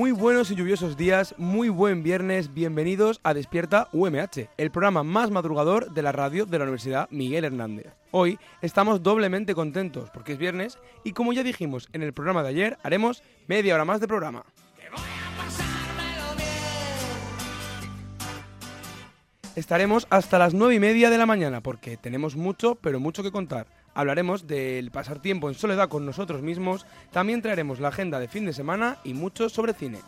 Muy buenos y lluviosos días, muy buen viernes, bienvenidos a Despierta UMH, el programa más madrugador de la radio de la Universidad Miguel Hernández. Hoy estamos doblemente contentos porque es viernes y como ya dijimos en el programa de ayer, haremos media hora más de programa. Estaremos hasta las nueve y media de la mañana porque tenemos mucho, pero mucho que contar. Hablaremos del pasar tiempo en soledad con nosotros mismos, también traeremos la agenda de fin de semana y mucho sobre cine.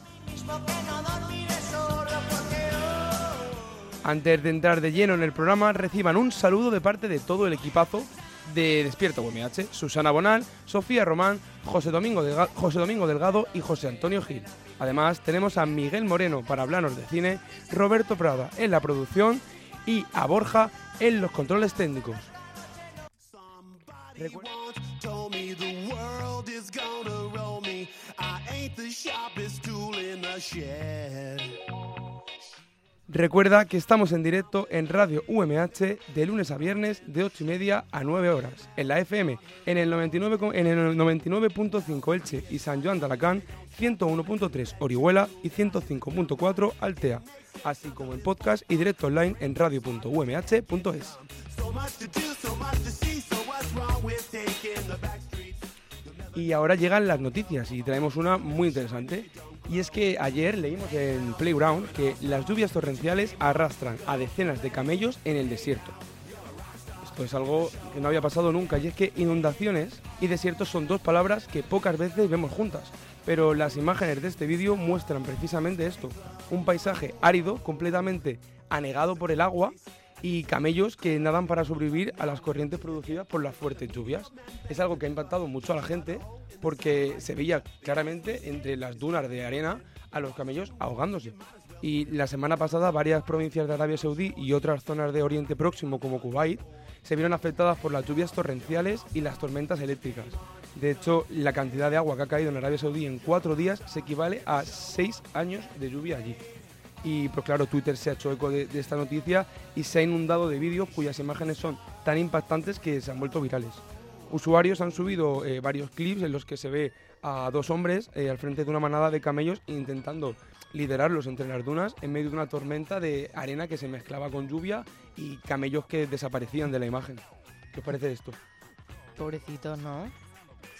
Antes de entrar de lleno en el programa, reciban un saludo de parte de todo el equipazo de Despierta UMH, Susana Bonal, Sofía Román, José Domingo, José Domingo Delgado y José Antonio Gil. Además, tenemos a Miguel Moreno para hablarnos de cine, Roberto Prada en la producción y a Borja en los controles técnicos. Recuerda- told me the world is gonna roll me. I ain't the sharpest tool in the shed. Recuerda que estamos en directo en Radio UMH de lunes a viernes de 8 y media a 9 horas. En la FM, en el 99 co- en el 99.5 Elche y San Joan de Alacant, 101.3 Orihuela y 105.4 Altea. Así como en podcast y directo online en radio.umh.es. Y ahora llegan las noticias y traemos una muy interesante. Y es que ayer leímos en Playground que las lluvias torrenciales arrastran a decenas de camellos en el desierto. Esto es algo que no había pasado nunca y es que inundaciones y desiertos son dos palabras que pocas veces vemos juntas. Pero las imágenes de este vídeo muestran precisamente esto. Un paisaje árido, completamente anegado por el agua y camellos que nadan para sobrevivir a las corrientes producidas por las fuertes lluvias. Es algo que ha impactado mucho a la gente porque se veía claramente entre las dunas de arena a los camellos ahogándose. Y la semana pasada varias provincias de Arabia Saudí y otras zonas de Oriente Próximo como Kuwait se vieron afectadas por las lluvias torrenciales y las tormentas eléctricas. De hecho, la cantidad de agua que ha caído en Arabia Saudí en cuatro días se equivale a seis años de lluvia allí. Y pues claro, Twitter se ha hecho eco de, de esta noticia y se ha inundado de vídeos cuyas imágenes son tan impactantes que se han vuelto virales. Usuarios han subido eh, varios clips en los que se ve a dos hombres eh, al frente de una manada de camellos intentando liderarlos entre las dunas en medio de una tormenta de arena que se mezclaba con lluvia y camellos que desaparecían de la imagen. ¿Qué os parece esto? Pobrecitos, ¿no?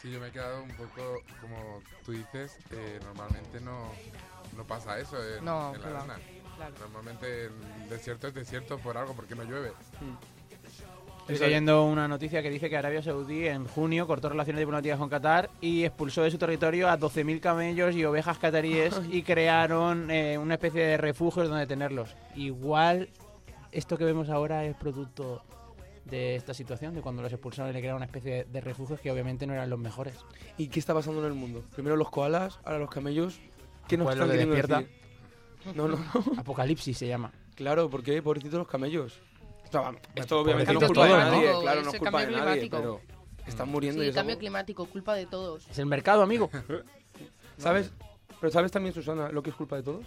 Sí, yo me he quedado un poco, como tú dices, eh, normalmente no, no pasa eso en, No, en la claro, arena. claro. Normalmente el desierto es desierto por algo, porque no llueve. Estoy leyendo una noticia que dice que Arabia Saudí en junio cortó relaciones diplomáticas con Qatar y expulsó de su territorio a 12.000 camellos y ovejas cataríes y crearon eh, una especie de refugios donde tenerlos. Igual esto que vemos ahora es producto de esta situación, de cuando los expulsaron y le crearon una especie de refugios que obviamente no eran los mejores. ¿Y qué está pasando en el mundo? Primero los koalas, ahora los camellos. ¿Qué nos Pues están queriendo despierta. decir? No, no, no. Apocalipsis se llama. Claro, porque pobrecitos los camellos. O sea, esto obviamente no es culpa de todos, nadie, ¿no? claro, no es el culpa de cambio nadie, climático. pero están muriendo y Sí, es cambio algo- climático, culpa de todos. Es el mercado, amigo. ¿Sabes? Pero ¿sabes también, Susana, lo que es culpa de todos?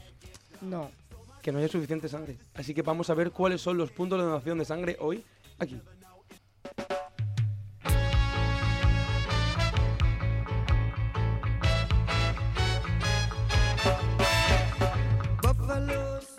No. Que no haya suficiente sangre. Así que vamos a ver cuáles son los puntos de donación de sangre hoy aquí.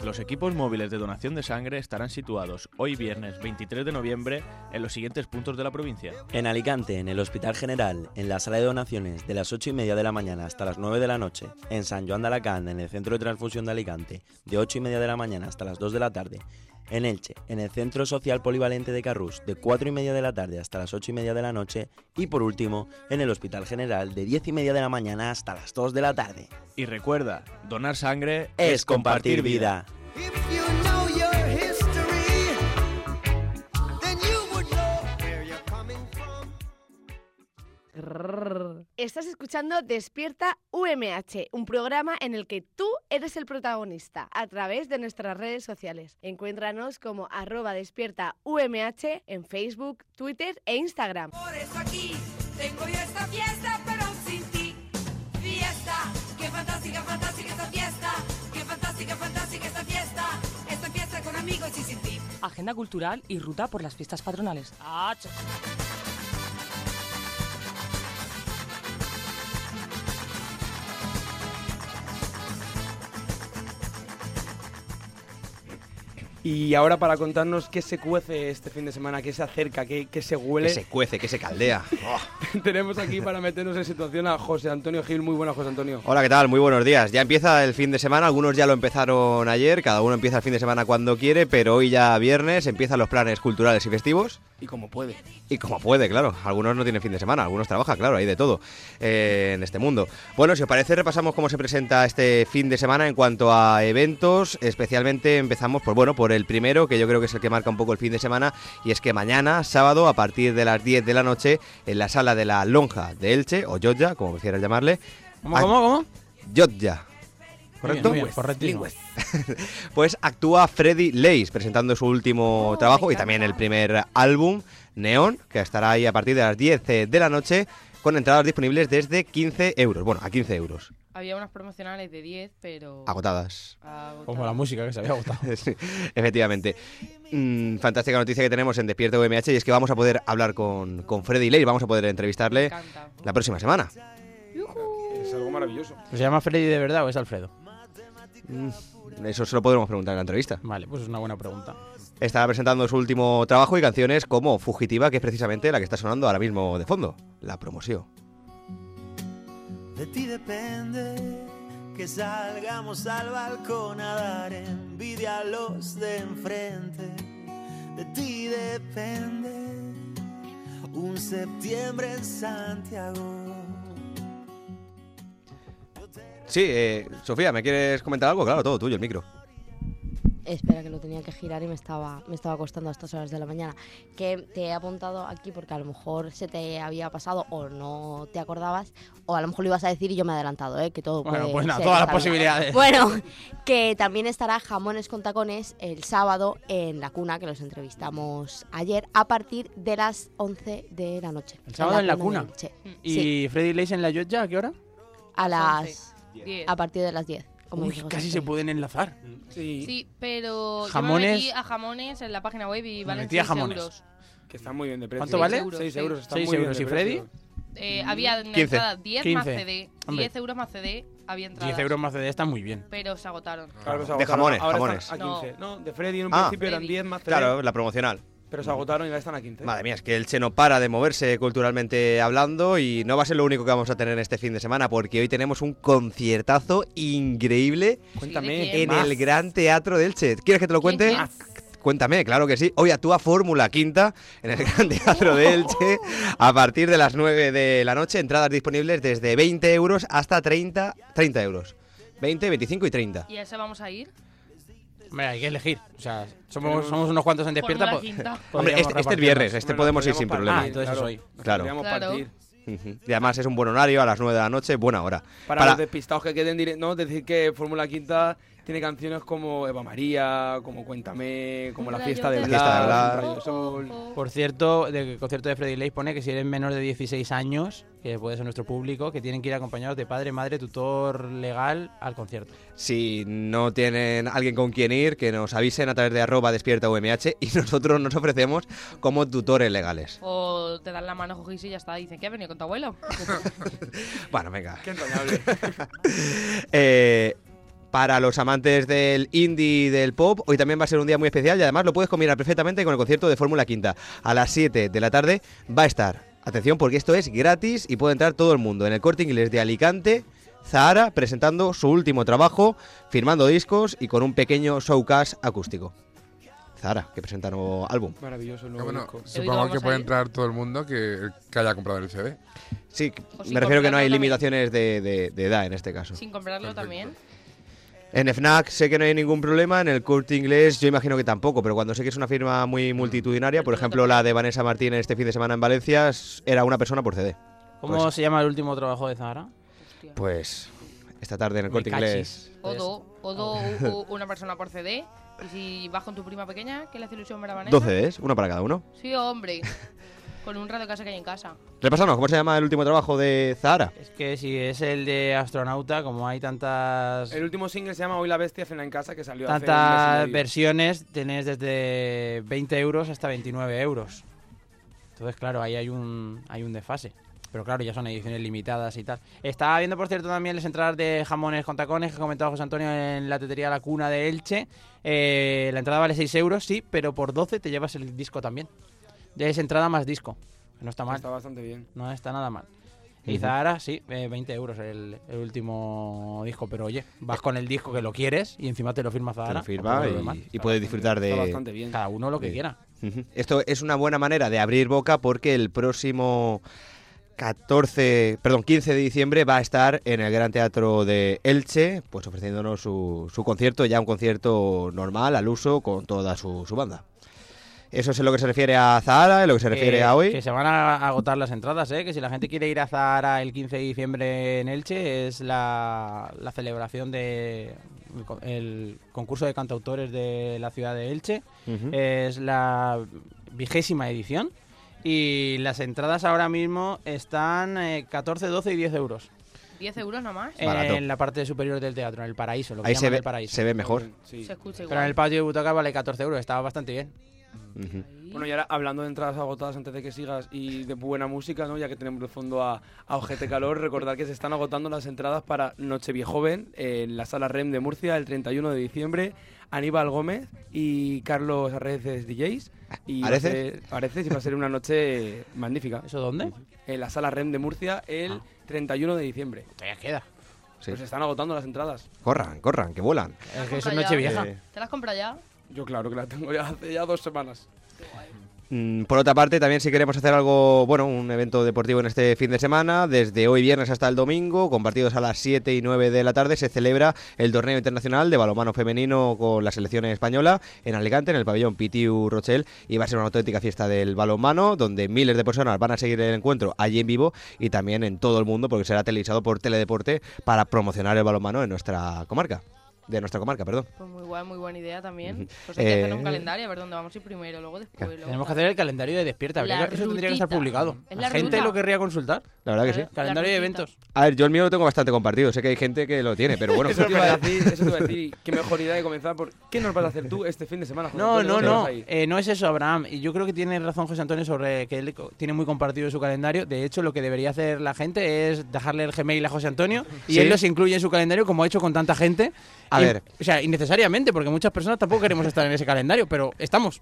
Los equipos móviles de donación de sangre estarán situados hoy viernes 23 de noviembre en los siguientes puntos de la provincia. En Alicante, en el Hospital General, en la sala de donaciones de las 8 y media de la mañana hasta las 9 de la noche. En San Joan de Alacant, en el Centro de Transfusión de Alicante, de 8 y media de la mañana hasta las 2 de la tarde. En Elche, en el Centro Social Polivalente de Carrús, de 4 y media de la tarde hasta las 8 y media de la noche. Y por último, en el Hospital General, de 10 y media de la mañana hasta las 2 de la tarde. Y recuerda, donar sangre Es compartir vida. Estás escuchando Despierta UMH, un programa en el que tú eres el protagonista a través de nuestras redes sociales. Encuéntranos como arroba despierta UMH en Facebook, Twitter e Instagram. Por eso aquí tengo yo esta fiesta, pero sin ti. Fiesta, qué fantástica, fantástica esta fiesta. Qué fantástica, fantástica esta fiesta. Esta fiesta con amigos y sin ti. Agenda cultural y ruta por las fiestas patronales. ¡Ah, Y ahora para contarnos qué se cuece este fin de semana, qué se acerca, qué, qué se huele, Que se cuece, que se caldea. Oh. tenemos aquí para meternos en situación a José Antonio Gil. Muy buenas, José Antonio. Hola, ¿qué tal? Muy buenos días. Ya empieza el fin de semana, algunos ya lo empezaron ayer, cada uno empieza el fin de semana cuando quiere, pero hoy ya viernes empiezan los planes culturales y festivos. Y como puede. Y como puede, claro. Algunos no tienen fin de semana, algunos trabajan, claro, hay de todo eh, en este mundo. Bueno, si os parece, repasamos cómo se presenta este fin de semana en cuanto a eventos. Especialmente empezamos por, bueno, por el primero, que yo creo que es el que marca un poco el fin de semana, y es que mañana, sábado, a partir de las 10 de la noche, en la sala de la Lonja de Elche, o Jotja, como prefieras llamarle. ¿Cómo, cómo, cómo? Jotja. Bien, ¿Correcto? bien. Pues actúa Freddy Leis presentando su último trabajo y también el primer álbum, Neon, que estará ahí a partir de las 10 de la noche con entradas disponibles desde 15 euros. Bueno, a 15 euros. Había unas promocionales de 10, pero... Agotadas. Como la música que se había agotado. Sí, efectivamente. Mm, fantástica noticia que tenemos en Despierta UMH y es que vamos a poder hablar con, con Freddy Leis, vamos a poder entrevistarle la próxima semana. Es algo maravilloso. ¿Se llama Freddy de verdad o es Alfredo? Mm, Eso se lo podremos preguntar en la entrevista. Vale, pues es una buena pregunta. Estará presentando su último trabajo y canciones como Fugitiva, que es precisamente la que está sonando ahora mismo de fondo, la promoción. De ti depende que salgamos al balcón a dar envidia a los de enfrente. De ti depende un septiembre en Santiago. Sí, eh, Sofía, ¿me quieres comentar algo? Claro, todo tuyo, el micro. Espera, que lo tenía que girar y me estaba, me estaba acostando a estas horas de la mañana. Que te he apuntado aquí porque a lo mejor se te había pasado o no te acordabas, o a lo mejor lo ibas a decir y yo me he adelantado, ¿eh? que todo Bueno, puede pues nada, ser todas las posibilidades. Bueno, que también estará Jamones con Tacones el sábado en La Cuna, que los entrevistamos ayer, a partir de las 11 de la noche. ¿El sábado en La Cuna? ¿Y Sí, Freddy Leis en la Jotja a qué hora? a las... 10. A partir de las 10. Como Uy, José casi se pueden enlazar. Sí, Sí, pero Jamones- yo me metí a jamones en la página web y Me valen metí a 6 jamones. euros. que está muy bien de precio. ¿Cuánto vale? 6 Seis euros. está muy bien euros. de ¿Y Freddy? precio. Eh, había en 15. entrada 10 más 15. CD. Hombre. 10 euros más CD había entradas. 10 euros más de está muy bien. Pero se agotaron. Claro, se De agotaron. jamones, Ahora jamones. están A No. 15. No, de Freddy en un Ah. principio eran Freddy. 10 más 3. Claro, la promocional. Pero se agotaron y ya están a 15. Madre mía, es que Elche no para de moverse culturalmente hablando y no va a ser lo único que vamos a tener este fin de semana porque hoy tenemos un conciertazo increíble Cuéntame. Sí, ¿de en el Gran Teatro de Elche. ¿Quieres que te lo ¿Quién, cuente? Cuéntame, claro que sí. Hoy actúa Fórmula Quinta en el Gran Teatro de Elche a partir de las 9 de la noche. Entradas disponibles desde 20 euros hasta 30, 30 euros. 20, 25 y 30. ¿Y a ese vamos a ir? Hombre, hay que elegir. O sea, somos, somos unos cuantos en despierta. Po-. Hombre, podríamos este, este es viernes, este Hombre, podemos ir sin podríamos problema. Ah, entonces claro. hoy. Nos Claro. podríamos Claro. partir. Ujú. Y además es un buen horario, a las 9 de la noche, buena hora. Para, Para- los despistados que queden directos, ¿no? Decir que Fórmula Quinta tiene canciones como Eva María, como Cuéntame, como La Fiesta de La Blas, de Sol. Por cierto, del concierto de Freddy Leis pone que si eres menor de 16 años, que puede ser nuestro público, que tienen que ir acompañados de padre, madre, tutor legal al concierto. Si no tienen alguien con quien ir, que nos avisen a través de arroba despierta UMH y nosotros nos ofrecemos como tutores legales. O te dan la mano, cogís y ya está. Dicen que ha venido con tu abuelo. Bueno, venga. Qué entrañable. Eh, para los amantes del indie y del pop, hoy también va a ser un día muy especial y además lo puedes combinar perfectamente con el concierto de Fórmula Quinta. A las 7 de la tarde va a estar, atención porque esto es gratis y puede entrar todo el mundo, en el corte inglés de Alicante, Zahara presentando su último trabajo, firmando discos y con un pequeño showcase acústico. Zahara, que presenta nuevo álbum. Maravilloso el nuevo bueno, disco. supongo que puede entrar todo el mundo que, que haya comprado el CD. Sí, me refiero que no hay limitaciones de, de- de edad en este caso. Sin comprarlo Perfecto. también. En FNAC sé que no hay ningún problema, en el corte inglés yo imagino que tampoco, pero cuando sé que es una firma muy multitudinaria, por ejemplo la de Vanessa Martínez este fin de semana en Valencia, era una persona por CD. ¿Cómo Pues- se llama el último trabajo de Zahara? Pues esta tarde en el corte inglés. Odo, Odo, u- una persona por CD. Y si vas con tu prima pequeña, que le hace ilusión ver a Vanessa. 12 CDs, uno para cada uno. Sí, hombre. Con un radio casa que hay en casa. Repasamos, ¿cómo se llama el último trabajo de Zahara? Es que si es el de astronauta, como hay tantas El último single se llama Hoy la bestia cena en casa que salió tantas versiones, tenés desde 20 euros hasta 29 euros. Entonces, claro, ahí hay un, hay un desfase. Pero claro, ya son ediciones limitadas y tal. Estaba viendo, por cierto, también las entradas de jamones con tacones que comentaba José Antonio en la tetería La Cuna de Elche. Eh, la entrada vale 6 euros, sí, pero por 12 te llevas el disco también. Ya es entrada más disco. No está mal. Está bastante bien. No está nada mal. Y. Zahara, sí, eh, 20 euros el, el último disco, pero oye, vas con el disco que lo quieres y encima te lo firma Te Zahara. lo firma tampoco lo veo y, puedes disfrutar de... Está bastante bien. Cada uno lo que quiera. Esto es una buena manera de abrir boca porque el próximo 14, perdón, 15 de diciembre va a estar en el Gran Teatro de Elche, pues ofreciéndonos su, su concierto, ya un concierto normal, al uso, con toda su, su banda. Eso es en lo que se refiere a Zahara, en lo que se refiere a hoy. Que se van a agotar las entradas, ¿eh? Que si la gente quiere ir a Zahara el 15 de diciembre en Elche, es la, la celebración de el concurso de cantautores de la ciudad de Elche. Es la vigésima edición. Y las entradas ahora mismo están eh, 14, 12 y 10 euros. 10 euros nada más. Barato. En la parte superior del teatro, en el paraíso. Lo que Ahí se ve, el paraíso. se ve mejor. Sí. Se escucha Pero en el patio de butacas vale 14 euros. Estaba bastante bien. Bueno, y ahora hablando de entradas agotadas antes de que sigas y de buena música, ¿no? Ya que tenemos de fondo a, a Ojete Calor, recordar que se están agotando las entradas para Nocheviejoven en la sala REM de Murcia el 31 de diciembre. Aníbal Gómez y Carlos Areces DJs. Y va a ¿Areces? ser- y va a ser una noche magnífica. ¿Eso dónde? En la sala REM de Murcia el Ah. 31 de diciembre. Todavía queda. Sí. Pues se están agotando las entradas. Corran, corran, que vuelan. ¿Te las Es que es noche vieja. Eh, ¿Te las compras ya? Yo claro que la tengo ya hace ya dos semanas. Mm, Por otra parte, también si queremos hacer algo, bueno, un evento deportivo en este fin de semana, desde hoy viernes hasta el domingo, con partidos a las 7 y 9 de la tarde, se celebra el torneo internacional de balonmano femenino con la selección española en Alicante, en el pabellón Pitiu Rochel, y va a ser una auténtica fiesta del balonmano, donde miles de personas van a seguir el encuentro allí en vivo y también en todo el mundo, porque será televisado por Teledeporte para promocionar el balonmano en nuestra comarca, de nuestra comarca, perdón. Pues muy guay, muy buena idea también. Pues hay que hacer Eh, un calendario, a ver dónde vamos a ir primero, luego después. luego Tenemos que hacer el calendario de despierta. Eso tendría que estar publicado. Es La la gente lo querría consultar. La verdad que sí. Calendario de eventos. A ver, yo el mío lo tengo bastante compartido, sé que hay gente que lo tiene, pero bueno. Eso te iba a decir, eso te iba a decir. Qué mejor idea de comenzar por ¿qué nos vas a hacer tú este fin de semana? José No, Antonio? no, ¿Dónde no. Eh, no es eso, Abraham. Y yo creo que tiene razón José Antonio sobre que él tiene muy compartido su calendario. De hecho, lo que debería hacer la gente es dejarle el Gmail a José Antonio y Sí. él los incluye en su calendario como ha hecho con tanta gente. A ver. O sea, innecesariamente, porque muchas personas tampoco queremos estar en ese calendario, pero estamos.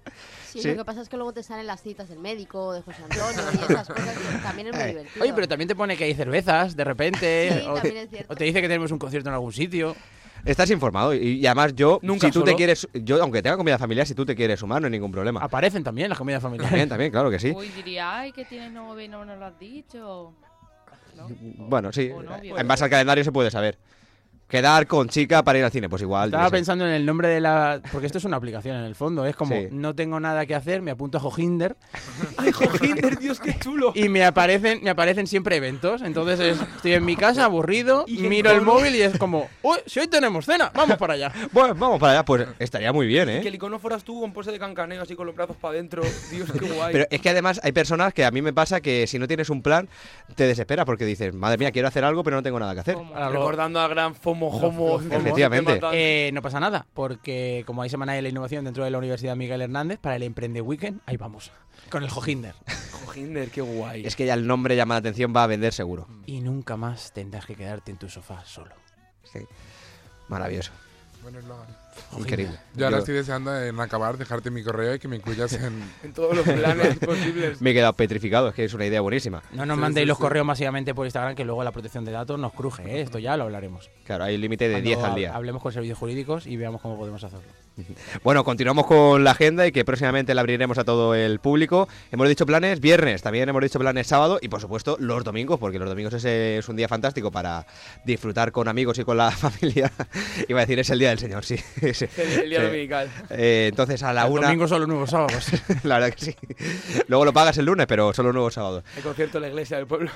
Sí, Sí. lo que pasa es que luego te salen las citas del médico, de José Antonio y esas cosas y también es muy Eh, divertido. Oye, pero también te pone que hay cervezas de repente. Sí, o, o te dice que tenemos un concierto en algún sitio. Estás informado y, y además yo, Nunca si tú te solo. quieres, yo aunque tenga comida familiar, si tú te quieres sumar, no hay ningún problema. Aparecen también las comidas familiares. También, también, claro que sí. Uy, diría, ay, que tienes novio y no nos lo has dicho. ¿No? Bueno, sí, O novio. en base al calendario se puede saber. Quedar con chica para ir al cine, pues igual. Estaba pensando en el nombre de la. Porque esto es una aplicación en el fondo. Es como, Sí. no tengo nada que hacer, me apunto a Johinder ¡Ay, Jojinder, Dios, qué chulo! y me aparecen, me aparecen siempre eventos. Entonces es- estoy en mi casa aburrido, Y miro el móvil y es como, uy, si hoy tenemos cena, vamos para allá. Bueno, vamos para allá, pues estaría muy bien, Que ¿eh? el icono fueras tú con pose de cancaneo así con los brazos para adentro. Dios, qué guay. Pero es que además hay personas que a mí me pasa que si no tienes un plan, te desesperas porque dices, madre mía, quiero hacer algo, pero no tengo nada que hacer. Ahora lo- Recordando a gran FOMO Homo. Efectivamente. Eh, no pasa nada, porque como hay Semana de la Innovación dentro de la Universidad Miguel Hernández, para el Emprende Weekend, ahí vamos, con el Johinder. Jojinder, qué guay. Es que ya el nombre llama la atención, va a vender seguro. Y nunca más tendrás que quedarte en tu sofá solo. Sí. Maravilloso. Buen eslogan. Increíble. Yo ahora estoy deseando en acabar dejarte mi correo y que me incluyas en... En todos los planes posibles. me he quedado petrificado, es que es una idea buenísima. No nos Sí, mandéis sí, los sí. correos masivamente por Instagram, que luego la protección de datos nos cruje, ¿eh? Esto ya lo hablaremos. Claro, hay un límite de Cuando 10 al día. Hablemos con servicios jurídicos y veamos cómo podemos hacerlo. Bueno, continuamos con la agenda y que próximamente la abriremos a todo el público. Hemos dicho planes viernes, también hemos dicho planes sábado y por supuesto los domingos, porque los domingos ese es un día fantástico para disfrutar con amigos y con la familia. Iba a decir, es el día del Señor, sí. Sí. El, día Sí. dominical. Eh, entonces a la El una... domingo son los nuevos sábados. la verdad que sí. Luego lo pagas el lunes, pero solo nuevos sábados. El concierto de la iglesia del pueblo.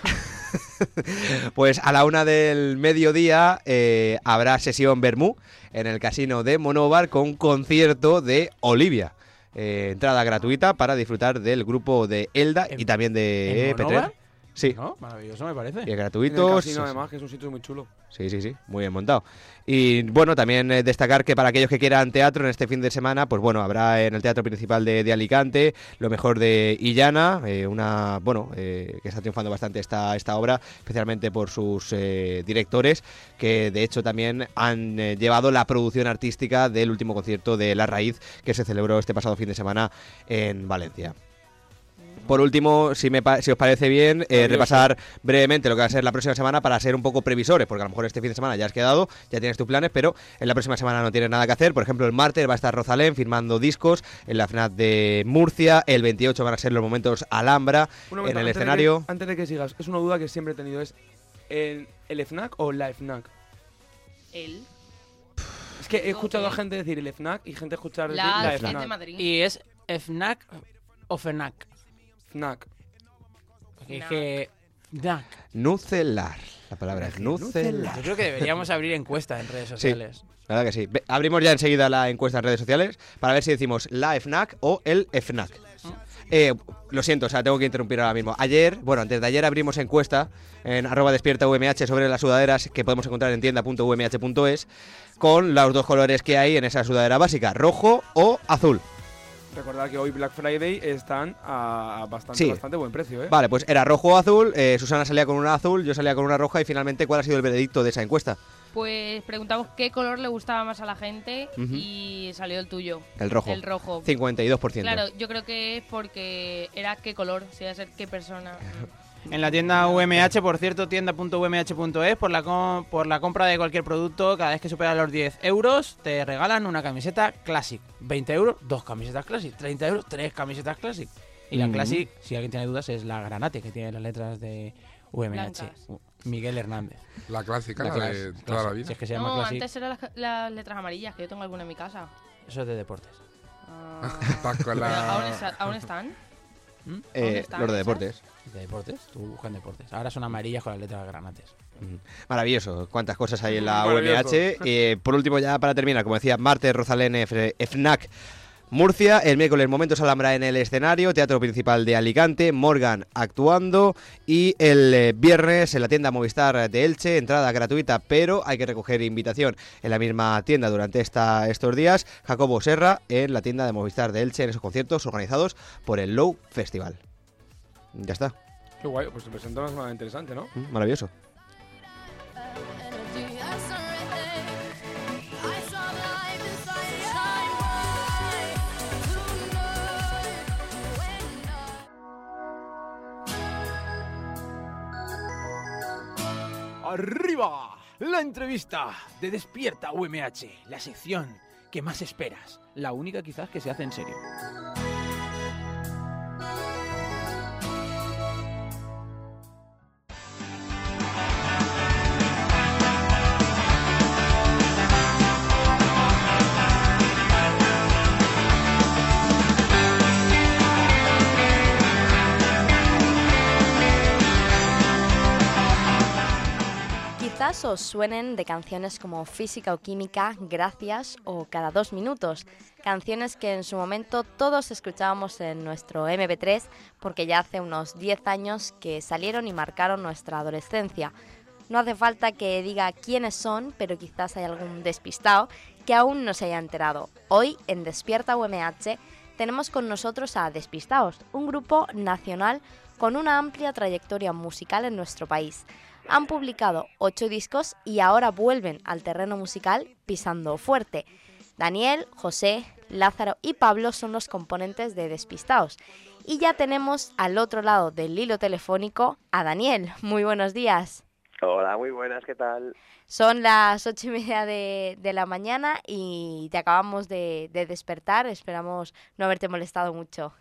pues a la una del mediodía eh, habrá sesión Bermú en el casino de Monóvar con concierto de Olivia. Eh, entrada gratuita para disfrutar del grupo de Elda y también de en Petrer. Sí. ¿No? Maravilloso, me parece. Y En el gratuitos. casino, además, que es un sitio muy chulo. Sí, sí, sí, muy bien montado. Y bueno, también eh, destacar que para aquellos que quieran teatro en este fin de semana, pues bueno, habrá en el Teatro Principal de, de Alicante lo mejor de Illana, eh, una, bueno, eh, que está triunfando bastante esta, esta obra, especialmente por sus eh, directores, que de hecho también han eh, llevado la producción artística del último concierto de La Raíz, que se celebró este pasado fin de semana en Valencia. Por último, si, me si os parece bien, eh, repasar brevemente lo que va a ser la próxima semana para ser un poco previsores, porque a lo mejor este fin de semana ya has quedado, ya tienes tus planes, pero en la próxima semana no tienes nada que hacer. Por ejemplo, el martes va a estar Rosalén firmando discos en la FNAC de Murcia, el 28 van a ser los momentos Alhambra en el antes de escenario. que- antes de que sigas, es una duda que siempre he tenido, es ¿el, el FNAC o la FNAC? Él. Es que he escuchado a gente decir el FNAC y gente escuchar decir La la FNAC. Madrid. Y es FNAC o FNAC. FNAC. Porque. FNAC. Nucelar. La palabra es nucelar. Yo creo que deberíamos abrir encuestas en redes sociales. La verdad que sí. Ve- Abrimos ya enseguida la encuesta en redes sociales para ver si decimos la FNAC o el FNAC. Eh, lo siento, o sea, tengo que interrumpir ahora mismo. Ayer, bueno, antes de ayer abrimos encuesta en arroba despierta UMH sobre las sudaderas que podemos encontrar en tienda.umh.es con los dos colores que hay en esa sudadera básica, rojo o azul. Recordad que hoy Black Friday están a bastante, Sí. bastante buen precio, ¿eh? Vale, pues era rojo o azul, eh, Susana salía con una azul, yo salía con una roja y finalmente, ¿cuál ha sido el veredicto de esa encuesta? Pues preguntamos qué color le gustaba más a la gente y salió el tuyo. El rojo. El rojo. 52%. Claro, yo creo que es porque era qué color, si iba a ser qué persona. En la tienda UMH, por cierto, tienda.umh.es, por la, com- por la compra de cualquier producto, cada vez que supera los 10 euros, te regalan una camiseta Classic. 20 euros, dos camisetas Classic. 30 euros, tres camisetas Classic. Y la Mm. Classic, si alguien tiene dudas, es la granate que tiene las letras de UMH. Blancas. Miguel Hernández. La clásica, La de toda la vida. Si es que se llama No, Classic, antes eran las, las letras amarillas, que yo tengo alguna en mi casa. eso es de deportes. La- ¿Aún, está- aún están? Eh, ¿Dónde están los de deportes. De deportes, tú buscas deportes. Ahora son amarillas con las letras granates. Maravilloso, cuántas cosas hay en la. UMH. Eh, por último, ya para terminar, como decía, martes Rosalén FNAC Murcia, el miércoles Momentos Alhambra en el escenario, Teatro Principal de Alicante, Morgan actuando y el eh, viernes en la tienda Movistar de Elche, entrada gratuita, pero hay que recoger invitación en la misma tienda durante esta, estos días, Jacobo Serra en la tienda de Movistar de Elche en esos conciertos organizados por el Low Festival. Ya está, Qué guay, pues se presenta una semana interesante, ¿no? Mm, maravilloso. ¡Arriba! La entrevista de Despierta UMH, la sección que más esperas, la única quizás que se hace en serio. Suenen de canciones como Física o Química, Gracias o Cada dos minutos, canciones que en su momento todos escuchábamos en nuestro MP3 porque ya hace unos 10 años que salieron y marcaron nuestra adolescencia. No hace falta que diga quiénes son, pero quizás hay algún despistado que aún no se haya enterado. Hoy en Despierta UMH tenemos con nosotros a Despistaos, un grupo nacional con una amplia trayectoria musical en nuestro país. Han publicado ocho discos y ahora vuelven al terreno musical pisando fuerte. Daniel, José, Lázaro y Pablo son los componentes de Despistaos. Y ya tenemos al otro lado del hilo telefónico a Daniel. Muy buenos días. Hola, muy buenas, ¿qué tal? Son las ocho y media de, de la mañana y te acabamos de, de despertar. Esperamos no haberte molestado mucho.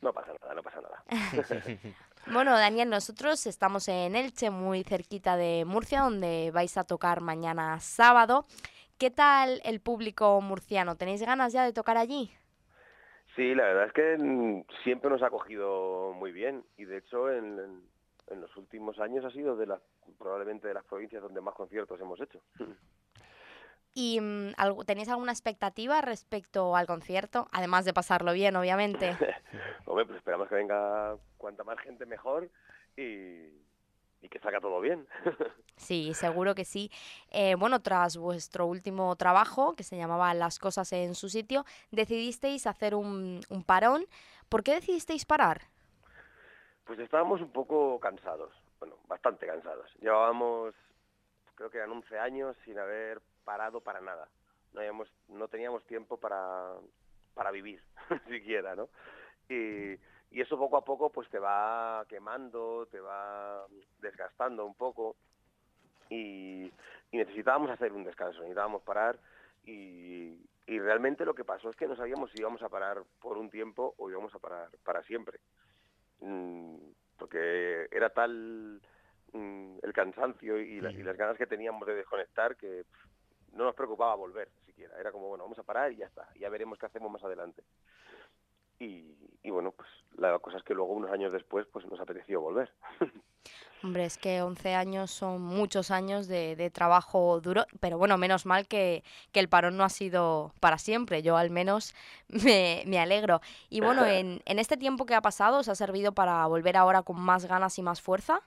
No pasa nada, no pasa nada. Bueno, Daniel, nosotros estamos en Elche, muy cerquita de Murcia, donde vais a tocar mañana sábado. ¿Qué tal el público murciano? ¿Tenéis ganas ya de tocar allí? Sí, la verdad es que mm, siempre nos ha cogido muy bien y de hecho en, en- en los últimos últimos años ha sido de las probablemente de las provincias donde más conciertos hemos hecho. ¿Y mm, tenéis alguna expectativa respecto al concierto? Además de pasarlo bien, obviamente. Hombre, pues esperamos que venga cuanta más gente mejor y, y que salga todo bien. Sí, seguro que sí. Eh, bueno, tras vuestro último trabajo, que se llamaba Las cosas en su sitio, decidisteis hacer un, un parón. ¿Por qué decidisteis parar? Pues estábamos un poco cansados, bueno, bastante cansados. Llevábamos, creo que eran 11 años sin haber parado para nada. No, habíamos, no teníamos tiempo para, para vivir, siquiera, ¿no? Y, y eso poco a poco pues te va quemando, te va desgastando un poco y, y necesitábamos hacer un descanso, necesitábamos parar y, y realmente lo que pasó es que no sabíamos si íbamos a parar por un tiempo o íbamos a parar para siempre. Mm, porque era tal mm, el cansancio y, la- y las ganas que teníamos de desconectar que no nos preocupaba volver siquiera. Era como, bueno, vamos a parar y ya está, ya veremos qué hacemos más adelante. Y, y bueno, pues la cosa es que luego unos años después pues nos apeteció volver. Hombre, es que 11 años son muchos años de, de trabajo duro, pero bueno, menos mal que, que el parón no ha sido para siempre. Yo al menos me, me alegro. Y bueno, en, en este tiempo que ha pasado, ¿os ha servido para volver ahora con más ganas y más fuerza?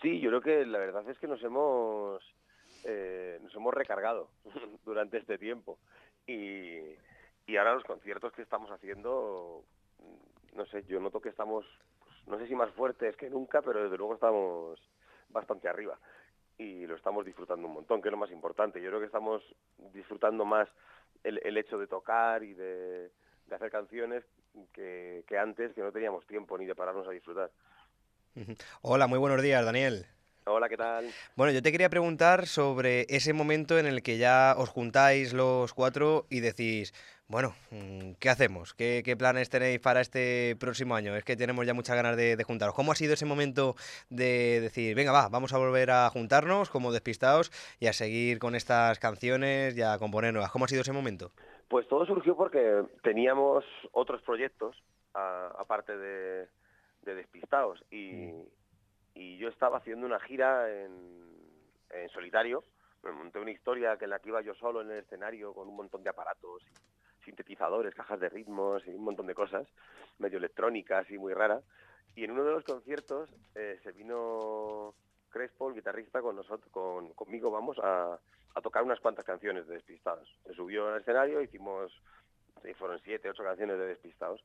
Sí, yo creo que la verdad es que nos hemos eh, nos hemos recargado durante este tiempo y, y ahora los conciertos que estamos haciendo, mm, no sé, yo noto que estamos, pues, no sé si más fuertes que nunca, pero desde luego estamos bastante arriba y lo estamos disfrutando un montón, que es lo más importante. Yo creo que estamos disfrutando más el, el hecho de tocar y de, de hacer canciones que, que antes, que no teníamos tiempo ni de pararnos a disfrutar. Hola, muy buenos días, Daniel. Hola, ¿qué tal? Bueno, yo te quería preguntar sobre ese momento en el que ya os juntáis los cuatro y decís, bueno, mm, ¿qué hacemos? ¿Qué, qué planes tenéis para este próximo año? Es que tenemos ya muchas ganas de, de juntaros. ¿Cómo ha sido ese momento de decir, venga, va, vamos a volver a juntarnos como despistados y a seguir con estas canciones y a componer nuevas? ¿Cómo ha sido ese momento? Pues todo surgió porque teníamos otros proyectos, aparte de, de Despistados, y, y yo estaba haciendo una gira en, solitario. Me monté una historia que en la que iba yo solo en el escenario con un montón de aparatos, sintetizadores, cajas de ritmos y un montón de cosas, medio electrónicas y muy raras. Y en uno de los conciertos eh, se vino Crespo, el guitarrista, con nosotros, con, conmigo, vamos, a, a tocar unas cuantas canciones de Despistados. Se subió al escenario, hicimos, fueron siete, ocho canciones de Despistados.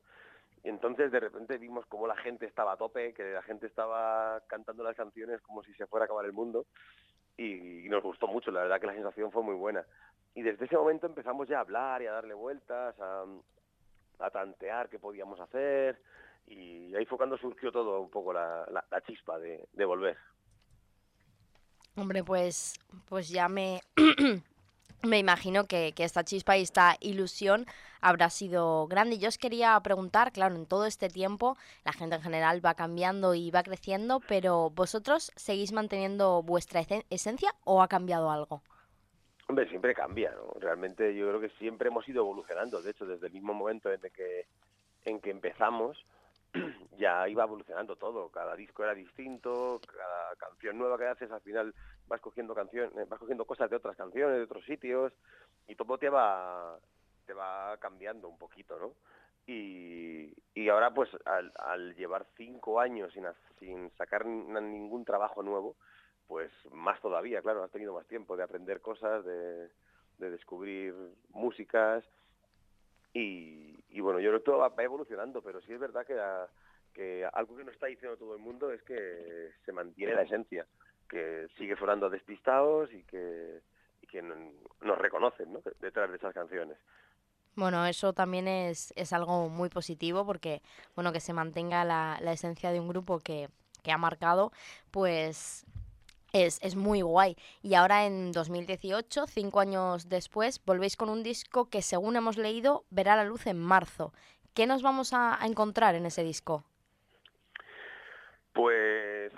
Entonces de repente vimos como la gente estaba a tope, que la gente estaba cantando las canciones como si se fuera a acabar el mundo. Y, nos gustó mucho, la verdad que la sensación fue muy buena. Y desde ese momento empezamos ya a hablar y a darle vueltas, a, a tantear qué podíamos hacer. Y ahí fue cuando surgió todo un poco la, la- la chispa de, de volver. Hombre, pues, pues ya me, me imagino que, que esta chispa y esta ilusión habrá sido grande. Y Yo os quería preguntar, claro, en todo este tiempo la gente en general va cambiando y va creciendo, pero ¿vosotros seguís manteniendo vuestra esen- esencia o ha cambiado algo? Hombre, siempre cambia, ¿no? Realmente yo creo que siempre hemos ido evolucionando. De hecho, desde el mismo momento en que, en que empezamos, ya iba evolucionando todo. Cada disco era distinto, cada canción nueva que haces, al final vas cogiendo canciones, vas cogiendo cosas de otras canciones, de otros sitios, y todo te va, te va cambiando un poquito, ¿no? Y, y ahora, pues, al, llevar cinco años sin, sin sacar ningún trabajo nuevo, pues más todavía, claro, has tenido más tiempo de aprender cosas, de, de descubrir músicas y, y bueno, yo creo que todo va, evolucionando, pero sí es verdad que, a- que algo que no está diciendo todo el mundo es que se mantiene la esencia, que sigue sonando despistados y que, y que no- nos reconocen ¿no? detrás de esas canciones. Bueno, eso también es, es algo muy positivo porque, bueno, que se mantenga la, la esencia de un grupo que, que ha marcado, pues es, es muy guay. Y ahora en 2018, cinco años después, volvéis con un disco que, según hemos leído, verá la luz en marzo. ¿Qué nos vamos a, a encontrar en ese disco? Pues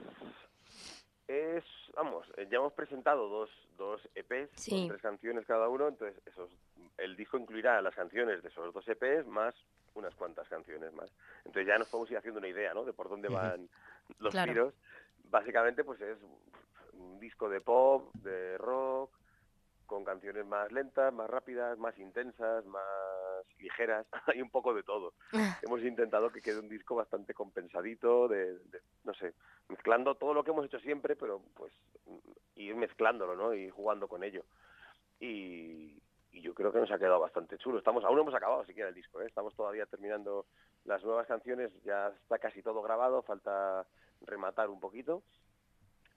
es, vamos, eh, ya hemos presentado dos, dos EPs Sí. con tres canciones cada uno, entonces esos, el disco incluirá las canciones de esos dos EPs más unas cuantas canciones más. Entonces ya nos podemos ir haciendo una idea, ¿no? De por dónde van los Claro. tiros. básicamente pues es un disco de pop, de rock, con canciones más lentas, más rápidas, más intensas, más ligeras, hay un poco de todo. hemos intentado que quede un disco bastante compensadito, de, de- no sé, mezclando todo lo que hemos hecho siempre, pero pues mm, ir mezclándolo, ¿no? Y jugando con ello. Y, y yo creo que nos ha quedado bastante chulo. Estamos, aún no hemos acabado siquiera el disco, ¿eh? estamos todavía terminando las nuevas canciones, ya está casi todo grabado, falta rematar un poquito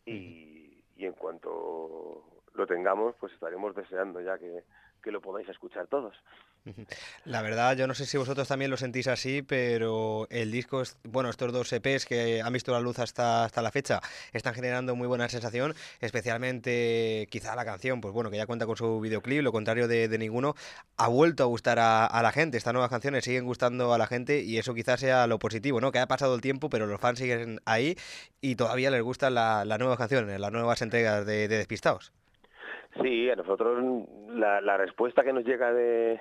y, y en cuanto lo tengamos, pues estaremos deseando ya que, que lo podáis escuchar todos. La verdad, yo no sé si vosotros también lo sentís así, pero el disco, es- bueno, estos dos EPs que han visto la luz hasta, hasta la fecha, están generando muy buena sensación, especialmente quizá la canción, pues bueno, que ya cuenta con su videoclip, lo contrario de, ninguno, ha vuelto a gustar a, a la gente, estas nuevas canciones siguen gustando a la gente y eso quizás sea lo positivo, ¿no? Que ha pasado el tiempo, pero los fans siguen ahí y todavía les gustan la- las nuevas canciones, las nuevas entregas de, de Despistados. Sí, a nosotros la, la respuesta que nos llega de,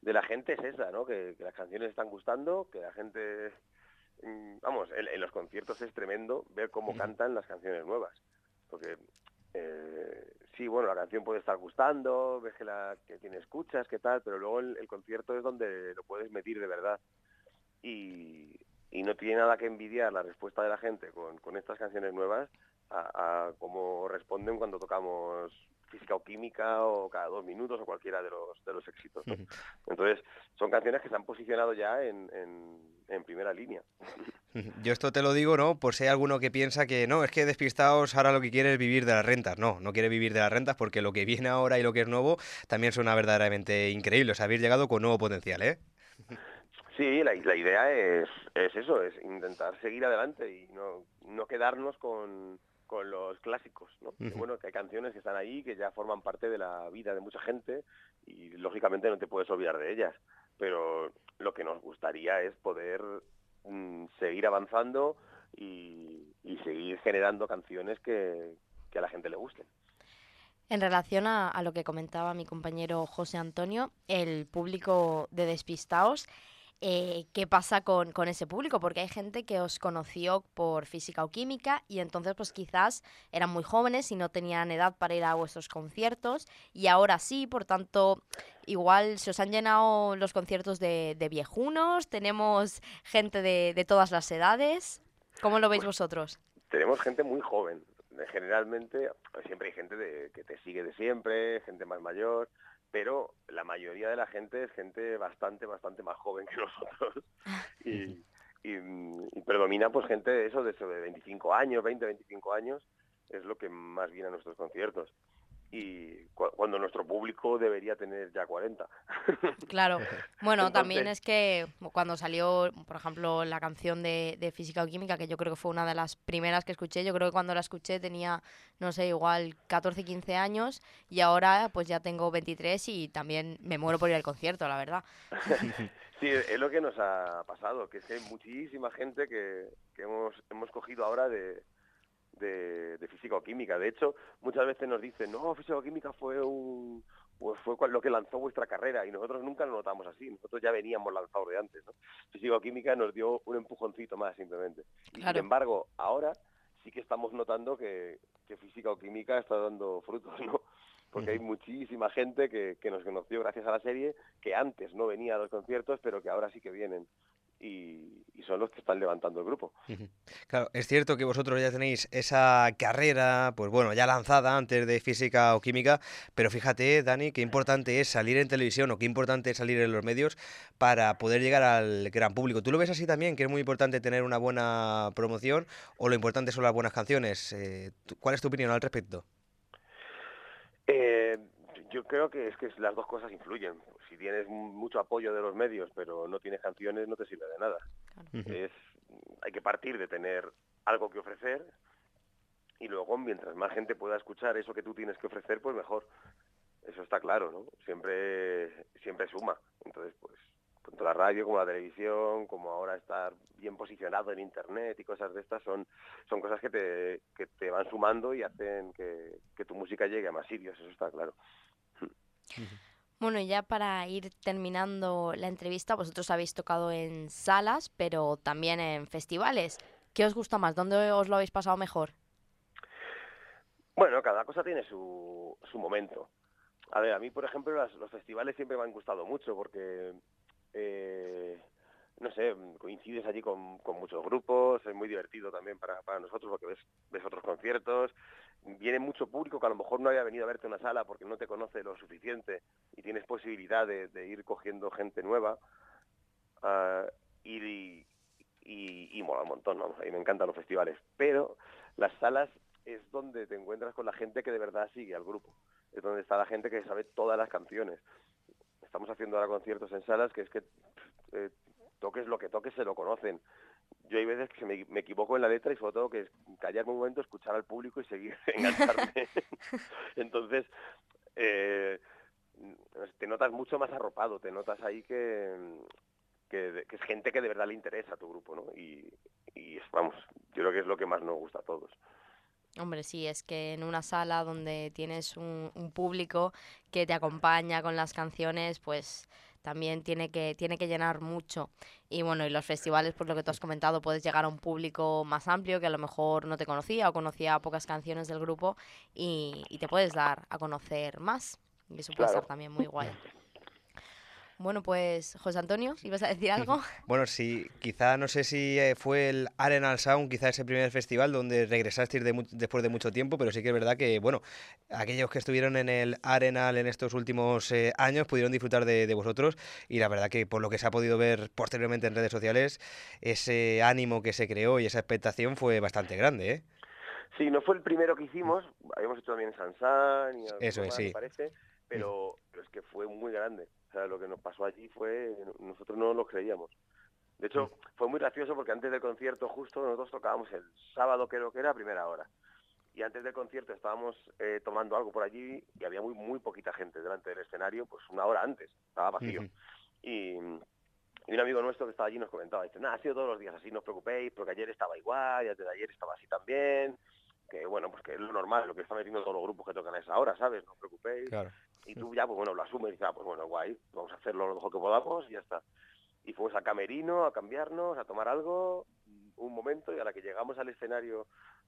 de la gente es esa, ¿no? Que, que las canciones están gustando, que la gente, mm, vamos, en, en los conciertos es tremendo ver cómo cantan las canciones nuevas, porque eh, sí, bueno, la canción puede estar gustando, ves que, la, que tiene escuchas, que tal, pero luego el, el concierto es donde lo puedes medir de verdad. Y, y no tiene nada que envidiar la respuesta de la gente con, con estas canciones nuevas a, a cómo responden cuando tocamos física o química o cada dos minutos o cualquiera de los de los éxitos. ¿no? Entonces, son canciones que se han posicionado ya en, en, en primera línea. Yo esto te lo digo, ¿no? Por si hay alguno que piensa que no, es que Despistados ahora lo que quiere es vivir de las rentas. No, no quiere vivir de las rentas porque lo que viene ahora y lo que es nuevo también suena verdaderamente increíble. O sea, habéis llegado con nuevo potencial, ¿eh? Sí, la, la idea es, es eso, es intentar seguir adelante y no, no quedarnos con, con los clásicos, ¿no? Que, bueno, que hay canciones que están ahí, que ya forman parte de la vida de mucha gente y lógicamente no te puedes olvidar de ellas. Pero lo que nos gustaría es poder mm, seguir avanzando y, y seguir generando canciones que, que a la gente le gusten. En relación a, a lo que comentaba mi compañero José Antonio, el público de Despistaos, eh, ¿qué pasa con, con ese público? Porque hay gente que os conoció por física o química y entonces pues quizás eran muy jóvenes y no tenían edad para ir a vuestros conciertos y ahora sí, por tanto, igual se os han llenado los conciertos de, de viejunos, tenemos gente de, de todas las edades. ¿Cómo lo veis vosotros? tenemos gente muy joven. Generalmente, siempre hay gente de- que te sigue de siempre, gente más mayor, pero la mayoría de la gente es gente bastante, bastante más joven que nosotros. Y, y, mm, y predomina pues gente de eso, de, eso, de 25 años, 20, 25 años, es lo que más viene a nuestros conciertos. Y cu- cuando nuestro público debería tener ya 40. Claro. Bueno, también es que cuando salió, por ejemplo, la canción de, de Física o Química, que yo creo que fue una de las primeras que escuché, yo creo que cuando la escuché tenía, no sé, igual 14, 15 años y ahora pues ya tengo 23 y también me muero por ir al concierto, la verdad. Sí, es lo que nos ha pasado, que es que hay muchísima gente que, que hemos, hemos cogido ahora de, de, de física o química. De hecho, muchas veces nos dicen, no, física o química fue un pues fue lo que lanzó vuestra carrera y nosotros nunca lo notamos así, nosotros ya veníamos lanzados de antes, ¿no? Física o química nos dio un empujoncito más simplemente. Y Claro. sin embargo, ahora sí que estamos notando que, que física o química está dando frutos, ¿no? Porque hay muchísima gente que, que nos conoció gracias a la serie, que antes no venía a los conciertos, pero que ahora sí que vienen. Y, y son los que están levantando el grupo. Claro, es cierto que vosotros ya tenéis esa carrera, pues bueno, ya lanzada antes de física o química, pero fíjate, Dani, qué importante es salir en televisión o qué importante es salir en los medios para poder llegar al gran público. ¿Tú lo ves así también, que es muy importante tener una buena promoción o lo importante son las buenas canciones? Eh, ¿Cuál es tu opinión al respecto? Eh, yo creo que es que las dos cosas influyen. Si tienes mucho apoyo de los medios, pero no tienes canciones, no te sirve de nada. Es, hay que partir de tener algo que ofrecer y luego mientras más gente pueda escuchar eso que tú tienes que ofrecer, pues mejor. Eso está claro, ¿no? Siempre, siempre suma. Entonces, pues, tanto la radio como la televisión, como ahora estar bien posicionado en internet y cosas de estas son, son cosas que te, que te van sumando y hacen que, que tu música llegue a más sitios, eso está claro. Bueno, ya para ir terminando la entrevista, vosotros habéis tocado en salas, pero también en festivales. ¿Qué os gusta más? ¿Dónde os lo habéis pasado mejor? Bueno, cada cosa tiene su, su momento. A ver, a mí, por ejemplo, las- los festivales siempre me han gustado mucho porque, eh, no sé, coincides allí con, con muchos grupos, es muy divertido también para, para nosotros porque ves, ves otros conciertos, viene mucho público que a lo mejor no había venido a verte una sala porque no te conoce lo suficiente y tienes posibilidad de, de ir cogiendo gente nueva ah, y, y, y mola un montón, vamos, a mí me encantan los festivales, pero las salas es donde te encuentras con la gente que de verdad sigue al grupo, es donde está la gente que sabe todas las canciones. Estamos haciendo ahora conciertos en salas que es que eh, toques lo que toques se lo conocen. Yo hay veces que me, me equivoco en la letra y sobre todo que callarme un momento, escuchar al público y seguir engancharme. Entonces, eh, te notas mucho más arropado, te notas ahí que, que, es gente que de verdad le interesa a tu grupo, ¿no? Y, y vamos, yo creo que es lo que más nos gusta a todos. Hombre, sí, es que en una sala donde tienes un público que te acompaña con las canciones, pues también tiene que, tiene que llenar mucho. Y bueno, y los festivales, por lo que tú has comentado, puedes llegar a un público más amplio que a lo mejor no te conocía o conocía pocas canciones del grupo y, y te puedes dar a conocer más. Y eso puede Claro. estar también muy guay. Bueno, pues, José Antonio, ¿ibas a decir algo? Bueno, sí, quizá no sé si eh, fue el Arenal Sound, quizá ese primer festival donde regresasteis de mu- después de mucho tiempo, pero sí que es verdad que, bueno, aquellos que estuvieron en el Arenal en estos últimos eh, años pudieron disfrutar de, de vosotros y la verdad que por lo que se ha podido ver posteriormente en redes sociales, ese ánimo que se creó y esa expectación fue bastante grande, ¿eh? Sí, no fue el primero que hicimos, habíamos hecho también Sansan y algo Eso es, más, sí. me parece, pero, pero es que fue muy grande. O sea, lo que nos pasó allí fue, nosotros no lo creíamos. De hecho, fue muy gracioso porque antes del concierto justo nosotros tocábamos el sábado creo que era a primera hora. Y antes del concierto estábamos eh, tomando algo por allí y había muy muy poquita gente delante del escenario, pues una hora antes, estaba vacío. Y, y un amigo nuestro que estaba allí nos comentaba, dice, nada, ha sido todos los días así, no os preocupéis, porque ayer estaba igual, y antes de ayer estaba así también, que bueno, pues que es lo normal, lo que están metiendo todos los grupos que tocan a esa hora, ¿sabes? No os preocupéis. Claro. Y tú ya, pues bueno, lo asumes y dices, ah, pues bueno, guay, vamos a hacerlo lo mejor que podamos y ya está. Y fuimos a Camerino a cambiarnos, a tomar algo, un momento, y a la que llegamos al escenario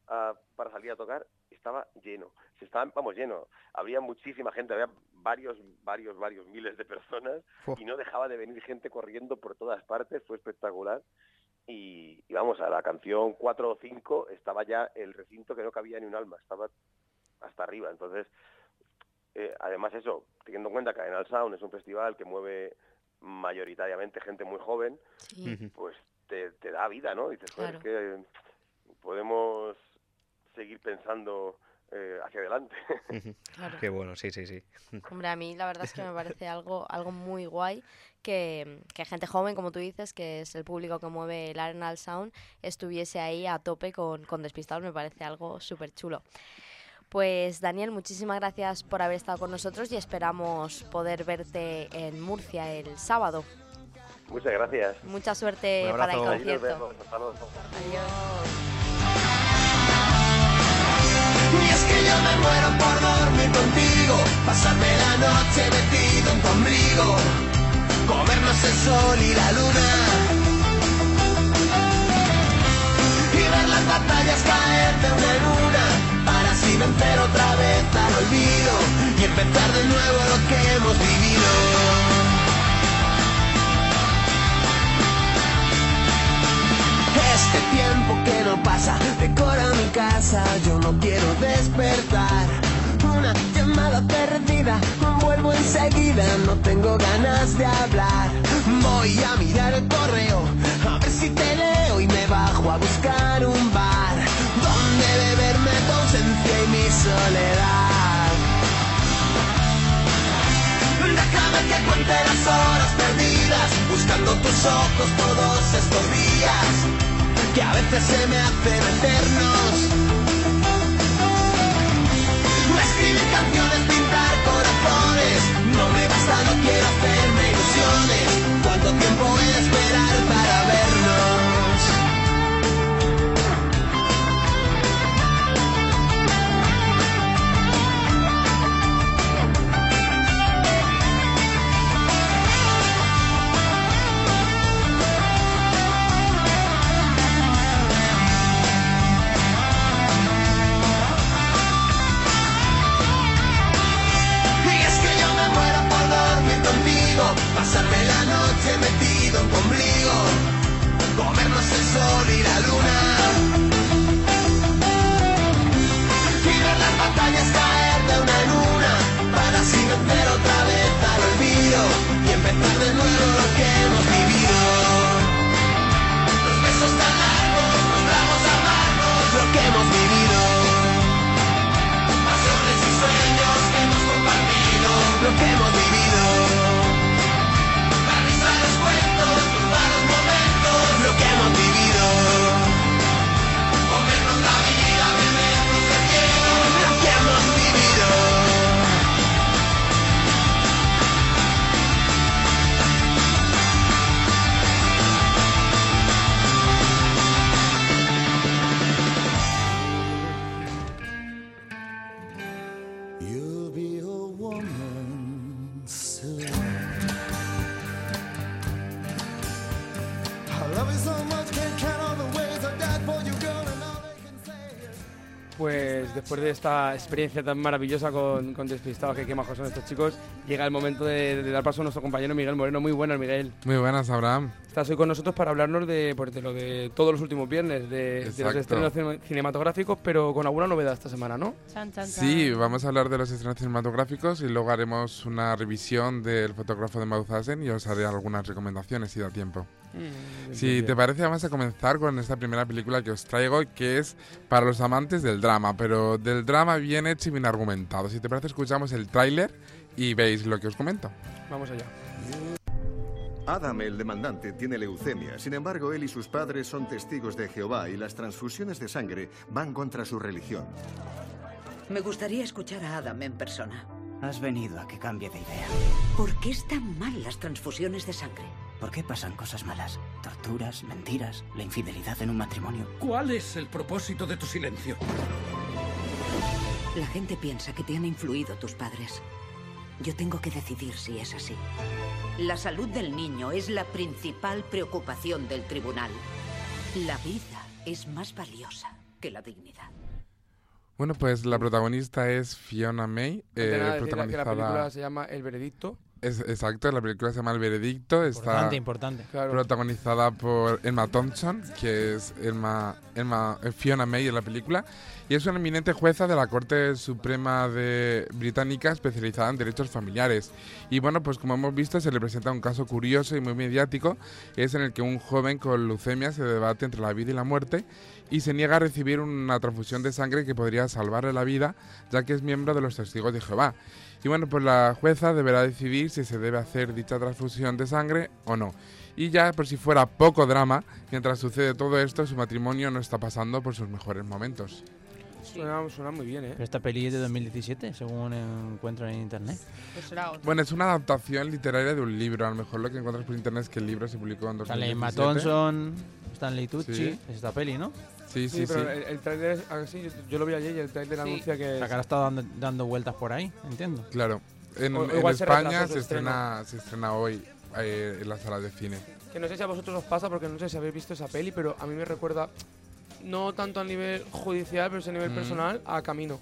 ah, para salir a tocar, estaba lleno. Se estaban, vamos, lleno. Había muchísima gente, había varios, varios, varios miles de personas y no dejaba de venir gente corriendo por todas partes, fue espectacular. Y, y vamos, a la canción 4 o 5 estaba ya el recinto que no cabía ni un alma, estaba hasta arriba. Entonces, eh, además eso, teniendo en cuenta que Arenal Sound es un festival que mueve mayoritariamente gente muy joven, Sí. pues te, te da vida, ¿no? Dices, joder, Claro. que podemos seguir pensando eh, hacia adelante. Claro. Qué bueno, sí, sí, sí. Hombre, a mí la verdad es que me parece algo, algo muy guay que, que gente joven, como tú dices, que es el público que mueve el Arenal Sound, estuviese ahí a tope con, con Despistados. Me parece algo súper chulo. Pues Daniel, muchísimas gracias por haber estado con nosotros y esperamos poder verte en Murcia el sábado. Muchas gracias. Mucha suerte Un para el concierto. vemos. Luego. Y es que yo me muero por dormir contigo, pasarme la noche metido en tu ombligo, comernos el sol y la luna. Y ver las batallas caer de una en una, para así vencer otra vez al olvido y empezar de nuevo lo que hemos vivido. Este tiempo que no pasa decora mi casa, yo no quiero despertar. Una llamada perdida, vuelvo enseguida, no tengo ganas de hablar. Voy a mirar el correo, a ver si te leo y me bajo a buscar un bar ausencia y mi soledad. Déjame que cuente las horas perdidas, buscando tus ojos todos estos días, que a veces se me hacen eternos. Escribir canciones, pintar corazones, no me basta, no quiero hacerme ilusiones. ¿Cuánto tiempo he de esperar para después de esta experiencia tan maravillosa con, con Despistados, que qué majos son estos chicos, llega el momento de, de dar paso a nuestro compañero Miguel Moreno. Muy buenas, Miguel. Muy buenas, Abraham. Estás hoy con nosotros para hablarnos de, pues, de lo de todos los últimos viernes, de, de los estrenos cine- cinematográficos, pero con alguna novedad esta semana, ¿no? Chan, chan, Sí, vamos a hablar de los estrenos cinematográficos y luego haremos una revisión del fotógrafo de Mauthausen y os haré algunas recomendaciones si da tiempo. Mm, Si bien, te parece, vamos a comenzar con esta primera película que os traigo, que es para los amantes del drama, pero del drama bien hecho y bien argumentado. Si te parece, escuchamos el tráiler y veis lo que os comento. Vamos allá. Adam, el demandante, tiene leucemia. Sin embargo, él y sus padres son testigos de Jehová y las transfusiones de sangre van contra su religión. Me gustaría escuchar a Adam en persona. Has venido a que cambie de idea. ¿Por qué están mal las transfusiones de sangre? ¿Por qué pasan cosas malas? Torturas, mentiras, la infidelidad en un matrimonio. ¿Cuál es el propósito de tu silencio? La gente piensa que te han influido tus padres. Yo tengo que decidir si es así. La salud del niño es la principal preocupación del tribunal. La vida es más valiosa que la dignidad. Bueno, pues la protagonista es Fiona May, eh, que la película protagonizada... se llama El Veredicto. Es, exacto, la película se llama El Veredicto. Está Importante, importante. Protagonizada por Emma Thompson, que es Emma, Emma- eh, Fiona May en la película, y es una eminente jueza de la Corte Suprema de Británica especializada en derechos familiares. Y bueno, pues como hemos visto, se le presenta un caso curioso y muy mediático, es en el que un joven con leucemia se debate entre la vida y la muerte y se niega a recibir una transfusión de sangre que podría salvarle la vida, ya que es miembro de los testigos de Jehová. Y bueno, pues la jueza deberá decidir si se debe hacer dicha transfusión de sangre o no. Y ya, por si fuera poco drama, mientras sucede todo esto, su matrimonio no está pasando por sus mejores momentos. Suena, suena muy bien, ¿eh? Pero esta peli es de 2017, según encuentro en internet. Pues. Bueno, es una adaptación literaria de un libro. A lo mejor lo que encuentras por internet es que el libro se publicó en 2017. Sale Emma Thompson, Stanley Tucci, Sí. es esta peli, ¿no? Sí, sí, sí. pero el, el tráiler es así, yo, yo lo vi ayer y el tráiler Sí. anuncia que... O sea, que ahora está dando, dando vueltas por ahí, entiendo. Claro. En, O- en se España su se estrena, se estrena hoy eh, en la sala de cine. Que no sé si a vosotros os pasa, porque no sé si habéis visto esa peli, pero a mí me recuerda, no tanto a nivel judicial, pero sí a nivel Mm. personal, a Camino.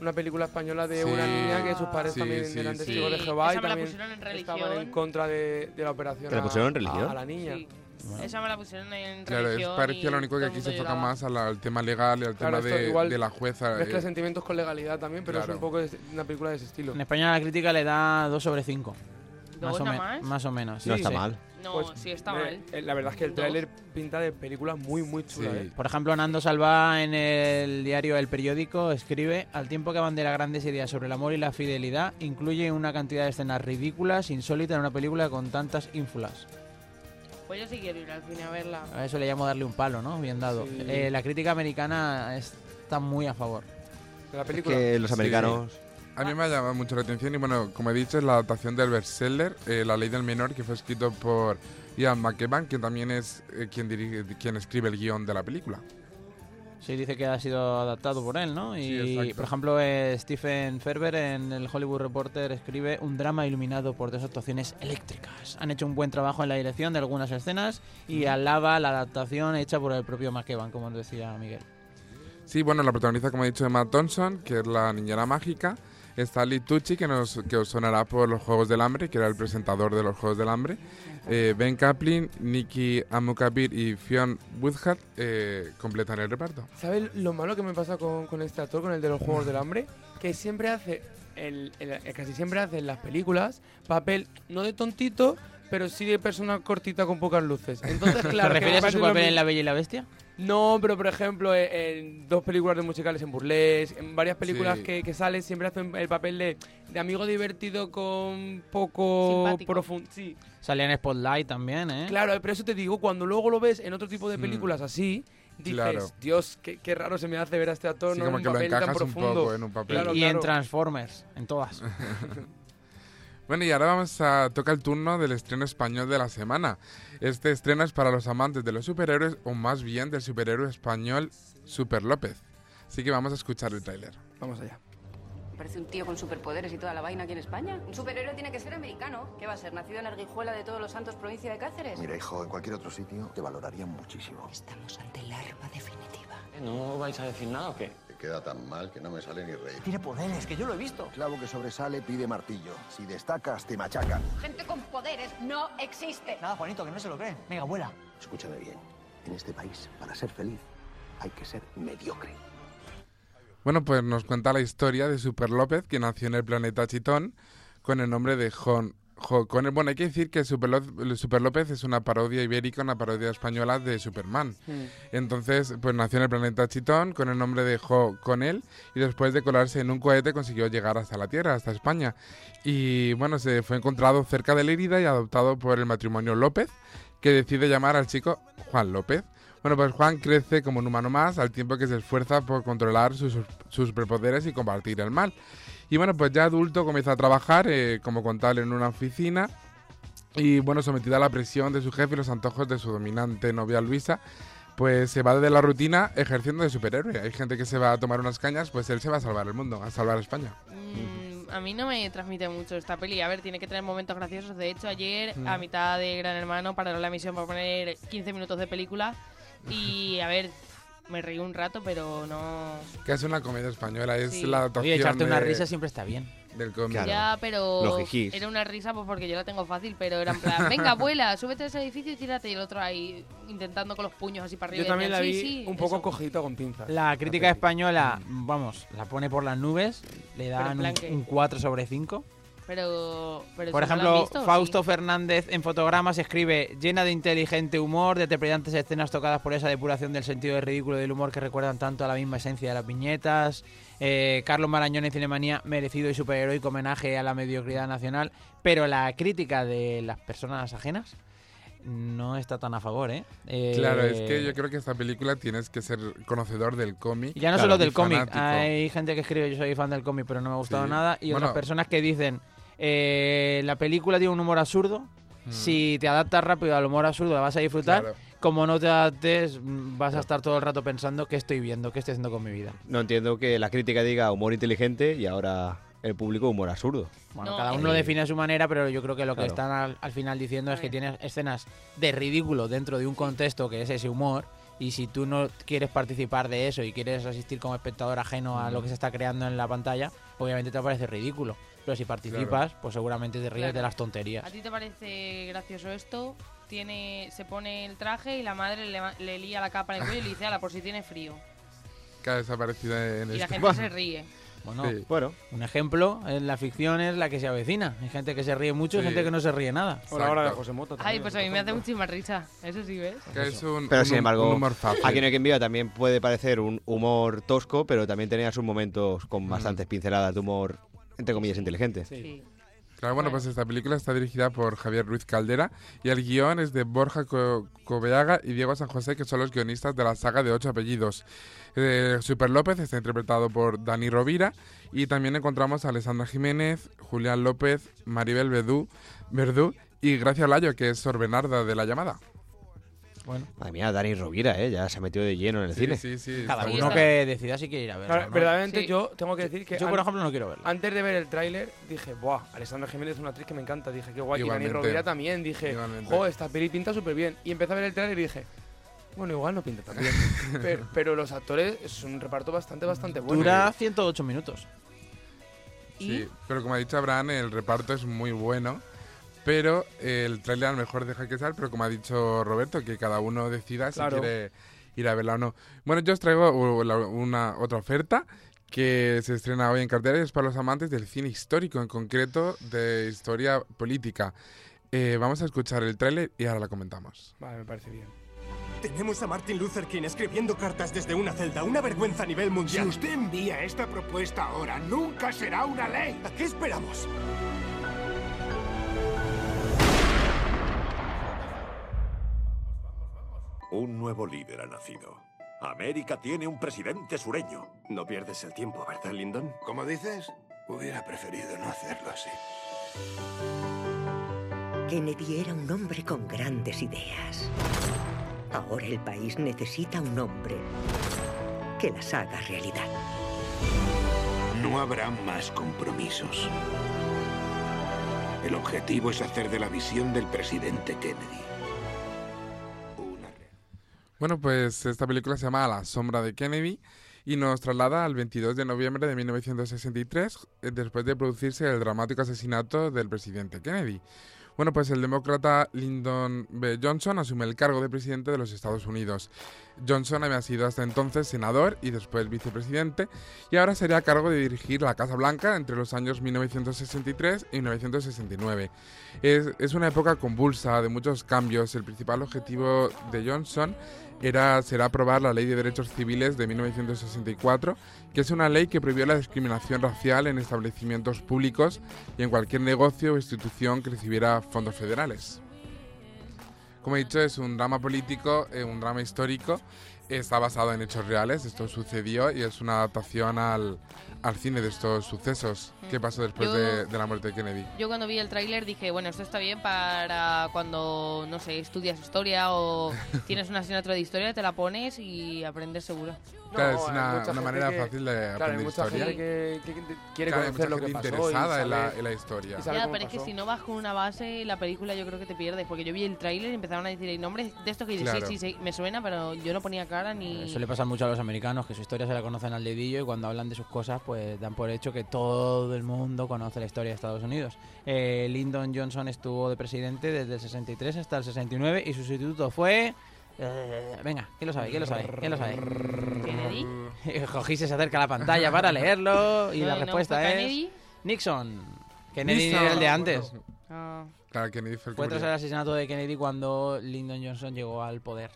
Una película española de una Sí. niña que sus padres Sí, también sí, eran sí. testigos de Sí, Jehová esa y también estaban en contra de, de la operación ¿Que la a- pusieron en a- religión? A, la niña. Sí. Esa me la pusieron en Claro, es y lo único que aquí se lloraba. más al, al tema legal y al Claro, tema de, igual de la jueza. Mezcla eh, sentimientos con legalidad también, pero claro. es un poco de- una película de ese estilo. En España la crítica le da 2 sobre 5. ¿Dos Más o, más? más o menos. No sí, está sí. mal. No, Pues, sí está eh, mal. eh, La verdad es que el tráiler pinta de película muy, muy chula, Sí. ¿eh? Por ejemplo, Nando Salva en el diario El Periódico escribe, al tiempo que abandera grandes ideas sobre el amor y la fidelidad, incluye una cantidad de escenas ridículas, insólitas en una película con tantas ínfulas. Pues yo sí quiero ir al cine a verla. A eso le llamo darle un palo, ¿no? Bien dado. Sí. Eh, la crítica americana está muy a favor. De la película. Que los Sí. americanos... A mí me ha llamado mucho la atención y bueno, como he dicho, es la adaptación del bestseller eh, La ley del menor, que fue escrito por Ian McEwan, que también es eh, quien, dirige, quien escribe el guion de la película. Sí, dice que ha sido adaptado por él, ¿no? Sí, Y, exacto. por ejemplo, eh, Stephen Ferber en el Hollywood Reporter escribe un drama iluminado por dos actuaciones eléctricas. Han hecho un buen trabajo en la dirección de algunas escenas y alaba la adaptación hecha por el propio McEwan, como nos decía Miguel. Sí, bueno, la protagoniza, como he dicho, Emma Thompson, que es la niñera mágica. Está Lee Tucci, que, nos, que os sonará por los Juegos del Hambre, que era el presentador de los Juegos del Hambre. Eh, ben Kaplan, Nikki Amukabir y Fionn Woodhat eh, completan el reparto. ¿Sabes lo malo que me pasa con, con este actor, con el de los Juegos del Hambre? Que siempre hace, el, el- casi siempre hace en las películas papel no de tontito, pero sí de persona cortita con pocas luces. Entonces, claro. ¿Te refieres a su papel en. La Bella y la Bestia? No, pero por ejemplo, en, en dos películas de musicales en Burlesque, en varias películas Sí. que, que sale, siempre hacen el papel de, de amigo divertido con poco profundo. Sí, Salía en Spotlight también, ¿eh? claro, pero eso te digo, cuando luego lo ves en otro tipo de Mm. películas así, dices, Claro. Dios, qué, qué raro se me hace ver a este actor Sí, no como que un lo papel tan encajas un profundo. poco en un papel. Claro, y claro. en Transformers, en todas. Bueno, y ahora vamos a tocar el turno del estreno español de la semana. Este estreno es para los amantes de los superhéroes, o más bien del superhéroe español Super López. Así que vamos a escuchar el tráiler. Vamos allá. Parece un tío con superpoderes y toda la vaina aquí en España. Un superhéroe tiene que ser americano. ¿Qué va a ser? ¿Nacido en Arguijuela de Todos los Santos, provincia de Cáceres? Mira, hijo, en cualquier otro sitio te valorarían muchísimo. Estamos ante el arma definitiva. ¿No vais a decir nada o qué? Queda tan mal que no me sale ni reír. Tiene poderes, que yo lo he visto. Clavo que sobresale pide martillo. Si destacas, te machacan. Gente con poderes no existe. Nada, Juanito, que no se lo cree. Venga, vuela. Escúchame bien. En este país, para ser feliz, hay que ser mediocre. Bueno, pues nos cuenta la historia de Super López, que nació en el planeta Chitón con el nombre de Jon. Jo- con el- bueno, hay que decir que Super, López es una parodia ibérica, una parodia española de Superman. Entonces, pues nació en el planeta Chitón con el nombre de Jo con él y después de colarse en un cohete consiguió llegar hasta la Tierra, hasta España. Y bueno, se fue encontrado cerca de Lérida y adoptado por el matrimonio López, que decide llamar al chico Juan López. Bueno, pues Juan crece como un humano más al tiempo que se esfuerza por controlar sus, sus superpoderes y combatir el mal. Y bueno, pues ya adulto comienza a trabajar eh, como contable en una oficina y bueno, sometida a la presión de su jefe y los antojos de su dominante novia Luisa, pues se va de la rutina ejerciendo de superhéroe. Hay gente que se va a tomar unas cañas, pues él se va a salvar el mundo, a salvar España. Mm, a mí no me transmite mucho esta peli. A ver, tiene que tener momentos graciosos. De hecho, ayer, Mm. a mitad de Gran Hermano, pararon la emisión para poner 15 minutos de película. Y a ver, me reí un rato, pero no. Que es una comedia española, es Sí. la adaptación Oye, echarte una de- risa siempre está bien. del cómic. Ya, pero jijis. era una risa pues porque yo la tengo fácil, pero era en plan, venga, vuela, súbete a ese edificio y tírate. Y el otro ahí intentando con los puños así para arriba. Yo y también la decían, vi sí, sí, un poco eso. cogidita con pinzas. La crítica española, vamos, la pone por las nubes, le Pero dan un, que- un 4 sobre 5. Pero, pero Por si no lo ejemplo, visto, Fausto Fernández en fotogramas escribe llena de inteligente humor, de trepidantes escenas tocadas por esa depuración del sentido de ridículo y del humor que recuerdan tanto a la misma esencia de las viñetas. Eh, Carlos Marañón en Cinemanía, merecido y superheroico homenaje a la mediocridad nacional. Pero la crítica de las personas ajenas no está tan a favor, ¿eh? Eh, Claro, es que yo creo que esta película tienes que ser conocedor del cómic. Y ya no Claro, solo del cómic, hay gente que escribe yo soy fan del cómic pero no me ha gustado Sí. nada y Bueno. otras personas que dicen eh, la película tiene un humor absurdo, si te adaptas rápido al humor absurdo la vas a disfrutar, Claro. como no te adaptes mm, vas a estar todo el rato pensando qué estoy viendo, qué estoy haciendo con mi vida. No entiendo que la crítica diga humor inteligente y ahora el público humor absurdo. Bueno, cada uno lo define a su manera, pero yo creo que lo que Claro. están al, al final diciendo es que tienes escenas de ridículo dentro de un contexto que es ese humor. Y si tú no quieres participar de eso y quieres asistir como espectador ajeno a lo que se está creando en la pantalla, obviamente te parece ridículo. Pero si participas, pues seguramente te ríes Claro. de las tonterías. ¿A ti te parece gracioso esto? Tiene, se pone el traje y la madre le, le lía la capa en el cuello y le dice, ala, por si tiene frío. Que ha desaparecido en Y la gente se ríe. Bueno, Sí. bueno, un ejemplo en la ficción es la que se avecina. Hay gente que se ríe mucho y Sí. gente que no se ríe nada. O la hora de José Mota. Ay, pues a mí me hace muchísima risa. Eso sí, ¿ves? Que es un, Pero un sin embargo, un humor fácil. aquí en el que envía también puede parecer un humor tosco, pero también tenía sus momentos Mm. con bastantes pinceladas de humor, entre comillas, inteligente. Claro, bueno, pues esta película está dirigida por Javier Ruiz Caldera y el guion es de Borja Co- Coveaga y Diego San José, que son los guionistas de la saga de ocho apellidos. Eh, Super López está interpretado por Dani Rovira y también encontramos a Alessandra Jiménez, Julián López, Maribel Verdú, Verdú y Gracia Olayo, que es Sor Bernarda de la llamada. Bueno. Madre mía, Dani Rovira, ¿eh? Ya se ha metido de lleno en el Sí, cine. sí, sí, Cada uno que decida si quiere ir a. Claro, ¿no? verdaderamente Sí. yo tengo que decir que... Yo, por ejemplo, no quiero verla. Antes de ver el tráiler dije, buah, Alessandra Jiménez es una actriz que me encanta. Dije, qué guay. Y Igualmente. Dani Rovira también. Dije, Igualmente. esta peli pinta súper bien. Y empecé a ver el tráiler y dije, bueno, igual no pinta tan bien. pero, pero los actores es un reparto bastante, bastante bueno. Dura 108 minutos. Sí, pero como ha dicho Abraham, el reparto es muy bueno. Pero eh, el tráiler a lo mejor deja que sea, pero como ha dicho Roberto, que cada uno decida Claro. si quiere ir a verla o no. Bueno, yo os traigo uh, una otra oferta que se estrena hoy en cartelera y es para los amantes del cine histórico, en concreto de historia política. Eh, vamos a escuchar el tráiler y ahora la comentamos. Vale, me parece bien. Tenemos a Martin Luther King escribiendo cartas desde una celda, una vergüenza a nivel mundial. Si usted envía esta propuesta ahora, nunca será una ley. ¿A qué esperamos? Un nuevo líder ha nacido. América tiene un presidente sureño. No pierdes el tiempo, ¿verdad, Lyndon? ¿Cómo dices? Hubiera preferido no hacerlo así. Kennedy era un hombre con grandes ideas. Ahora el país necesita un hombre que las haga realidad. No habrá más compromisos. El objetivo es hacer de la visión del presidente Kennedy Bueno, pues esta película se llama la sombra de Kennedy y nos traslada al 22 de noviembre de 1963, eh, después de producirse el dramático asesinato del presidente Kennedy. Bueno, pues el demócrata Lyndon B. Johnson asume el cargo de presidente de los Estados Unidos. Johnson había sido hasta entonces senador y después vicepresidente y ahora sería a cargo de dirigir la Casa Blanca entre los años 1963 y 1969. Es, es una época convulsa de muchos cambios. El principal objetivo de Johnson era, será aprobar la Ley de Derechos Civiles de 1964, que es una ley que prohibió la discriminación racial en establecimientos públicos y en cualquier negocio o institución que recibiera fondos federales. Como he dicho, es un drama político, eh, un drama histórico, está basado en hechos reales, esto sucedió y es una adaptación al, al cine de estos sucesos. ¿Qué pasó después Yo- de, de la muerte de Kennedy? Yo cuando vi el tráiler dije, bueno, esto está bien para cuando, no sé, estudias historia o tienes una asignatura de historia, te la pones y aprendes seguro. Claro, es hay una, mucha una gente manera que- fácil de claro, hay aprender mucha historia. gente que, que- que quiere Claro, hay conocer lo que pasó y interesada en la, en la historia. y Ya, pero es que pasó. si no vas con una base, la película yo creo que te pierdes. Porque yo vi el tráiler y empezaron a decir el nombre de esto que dices, Claro. sí, sí, sí, me suena, pero yo no ponía cara ni... Suele pasar mucho a los americanos que su historia se la conocen al dedillo y cuando hablan de sus cosas pues dan por hecho que todo el mundo conoce la historia de Estados Unidos. Eh, Lyndon Johnson estuvo de presidente desde el 63 hasta el 69 y su sustituto fue... eh, venga, ¿quién lo sabe? ¿Quién lo sabe? ¿Quién lo sabe? ¿Kennedy? Jojise se acerca a la pantalla para leerlo y No, la no, respuesta ¿fue es... Kennedy? Nixon. Kennedy Nixon. era el de antes. Ah. Claro, Kennedy fue el que Fue tras el asesinato de Kennedy cuando Lyndon Johnson llegó al poder.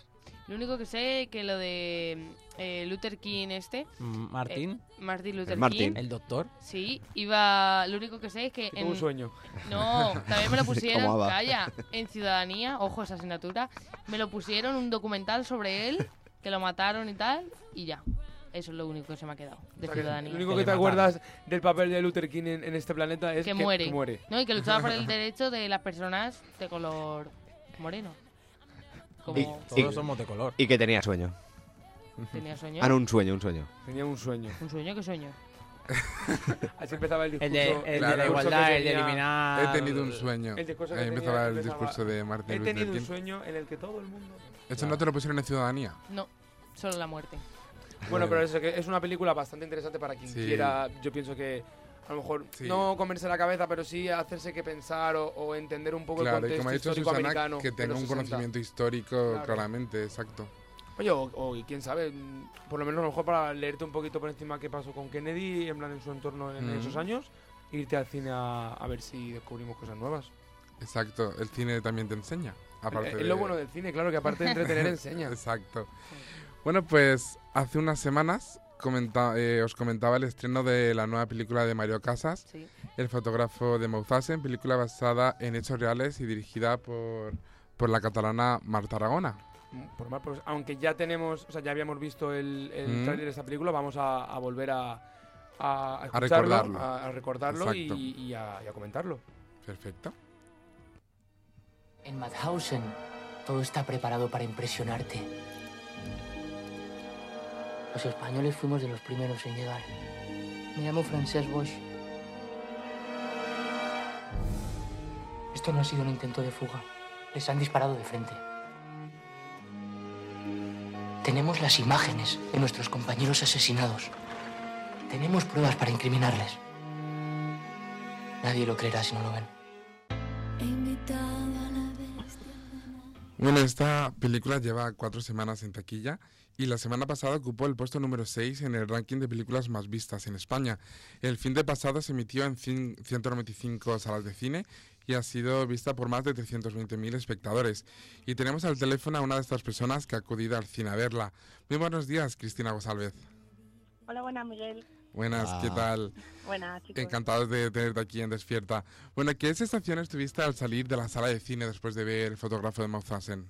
Lo único que sé es que lo de eh, Luther King este... Mm, Martin. eh, Martin Luther El Martin. King. El doctor. Sí, iba... Lo único que sé es que... Tuvo un sueño. No, también me lo pusieron, calla, en Ciudadanía, ojo esa asignatura, me lo pusieron un documental sobre él, que lo mataron y tal, y ya. Eso es lo único que se me ha quedado de O sea, que Ciudadanía. Lo único que te acuerdas del papel de Luther King en, en este planeta es que, que, muere. muere. No, y que luchaba por el derecho de las personas de color moreno. Como Y- Todos y- somos de color. Y que tenía sueño. tenía sueño. Ah, no, un sueño, un sueño. Tenía un sueño. Un sueño, ¿qué sueño? Así empezaba el El discurso. de, el de Claro. la igualdad, el de eliminar... He tenido un sueño. El discurso que Ahí tenía, empezaba el empezaba, discurso de Martin He Luther tenido un King. sueño en el que todo el mundo... Eso no te lo pusieron en Ciudadanía. No, solo la muerte. Bueno, pero eso, que es una película bastante interesante para quien Sí. quiera. Yo pienso que a lo mejor Sí. no comerse la cabeza, pero sí hacerse que pensar o, o entender un poco Claro, el y contexto como ha dicho histórico Susana, americano. que tenga un 60. conocimiento histórico, Claro. claramente, exacto. Oye, o, o, y quién sabe, mm, por lo menos a lo mejor para leerte un poquito por encima qué pasó con Kennedy, en plan en su entorno en Mm. esos años, irte al cine a, a ver si descubrimos cosas nuevas. Exacto, el cine también te enseña. Aparte es de- lo bueno del cine, claro, que aparte de entretener enseña. Exacto. Bueno, pues hace unas semanas comenta- eh, os comentaba el estreno de la nueva película de Mario Casas, Sí. El fotógrafo de Mauthausen, película basada en hechos reales y dirigida por, por la catalana Marta Aragona. Por mal, pues, aunque ya tenemos, o sea, ya habíamos visto el, el Mm. tráiler de esta película, vamos a, a volver a, a, recordarlo. a, recordarlo y, Exacto. y a, y a comentarlo. Perfecto. En Madhausen, todo está preparado para impresionarte. Los españoles fuimos de los primeros en llegar. Me llamo Francesc Bosch. Esto no ha sido un intento de fuga. Les han disparado de frente. Tenemos las imágenes de nuestros compañeros asesinados. Tenemos pruebas para incriminarles. Nadie lo creerá si no lo ven. Bueno, esta película lleva cuatro semanas en taquilla y la semana pasada ocupó el puesto número 6 en el ranking de películas más vistas en España. El fin de pasado se emitió en cin- 195 salas de cine y ha sido vista por más de 320.000 espectadores. Y tenemos al teléfono a una de estas personas que ha acudido al cine a verla. Muy buenos días, Cristina González. Hola, buenas, Miguel. Buenas, ¿qué Ah. tal? Buenas, chicos. Encantados de tenerte aquí en Despierta. Bueno, ¿qué sensaciones tuviste al salir de la sala de cine después de ver el fotógrafo de Mauthausen?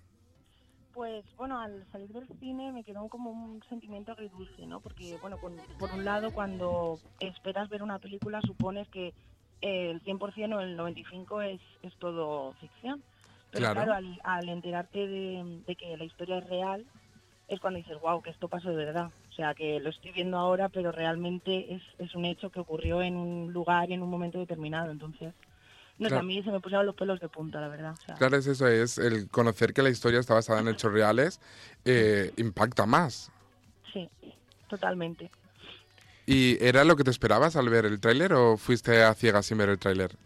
Pues bueno, al salir del cine me quedó como un sentimiento agridulce, ¿no? Porque, bueno, con- por un lado, cuando esperas ver una película, supones que eh, el 100% o el 95% es, es todo ficción. Pero Claro. claro, al, al enterarte de, de que la historia es real, es cuando dices, wow, que esto pasó de verdad. O sea, que lo estoy viendo ahora, pero realmente es, es un hecho que ocurrió en un lugar y en un momento determinado. Entonces, no Claro. a mí se me pusieron los pelos de punta, la verdad. o sea. Claro, es eso, es el conocer que la historia está basada en hechos reales, eh, impacta más. Sí, totalmente. ¿Y era lo que te esperabas al ver el tráiler o fuiste a ciegas sin ver el tráiler?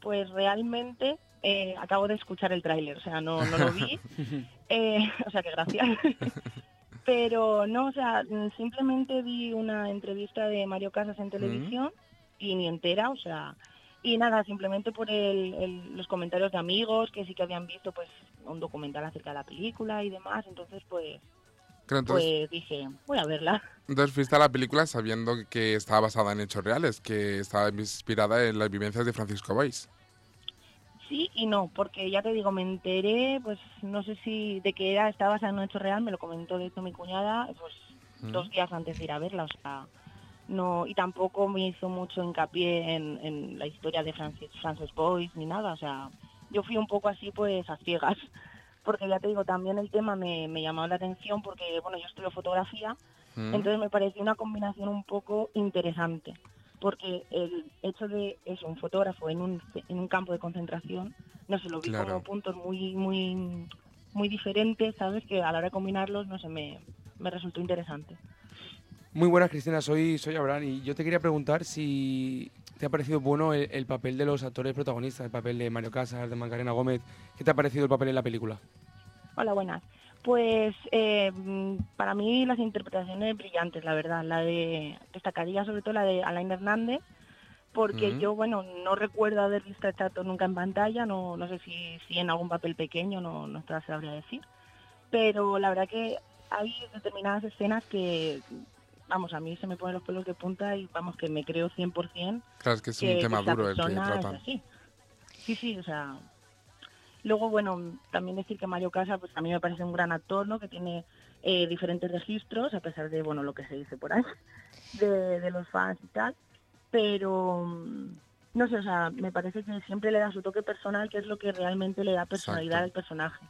Pues realmente eh, acabo de escuchar el tráiler, o sea, no, no lo vi. Eh, o sea, que gracias. Pero no, o sea, mm, simplemente vi una entrevista de Mario Casas en televisión y ni entera, o sea, y nada, simplemente por el, el- los comentarios de amigos que sí que habían visto pues un documental acerca de la película y demás, entonces pues, entonces, pues dije, voy a verla. entonces fuiste a la película sabiendo que estaba basada en hechos reales, que estaba inspirada en las vivencias de Francisco Valls. Sí y no, porque ya te digo, me enteré, pues no sé si de que era, estaba basada en un hecho real, me lo comentó de hecho mi cuñada, pues Mm. dos días antes de ir a verla, o sea, no, y tampoco me hizo mucho hincapié en, en la historia de Francis, Francis Boyce ni nada, o sea, yo fui un poco así pues a ciegas, porque ya te digo, también el tema me, me llamó la atención porque, bueno, yo estudio fotografía, Mm. entonces me pareció una combinación un poco interesante, porque el hecho de eso, un fotógrafo en un, en un campo de concentración, no se lo vi Claro. como puntos muy, muy, muy diferentes, ¿sabes? Que a la hora de combinarlos, no sé, me, me resultó interesante. Muy buenas, Cristina. Soy, soy Abraham y yo te quería preguntar si te ha parecido bueno el, el papel de los actores protagonistas, el papel de Mario Casas, de Macarena Gómez. ¿Qué te ha parecido el papel en la película? Hola, buenas. Pues eh, para mí las interpretaciones brillantes, la verdad. La de destacaría sobre todo la de Alain Hernández, porque yo, bueno, no recuerdo haber visto a actor nunca en pantalla, no, no sé si, si en algún papel pequeño, no, no te sabría decir. Pero la verdad que hay determinadas escenas que, vamos, a mí se me ponen los pelos de punta y vamos, que me creo 100% Claro, es que es que un tema duro el que tratan. así. Sí, sí, o sea. Luego, bueno, también decir que Mario Casas, pues a mí me parece un gran actor, ¿no? Que tiene eh, diferentes registros, a pesar de, bueno, lo que se dice por ahí, de, de los fans y tal. Pero, mm, no sé, o sea, me parece que siempre le da su toque personal, que es lo que realmente le da personalidad al personaje.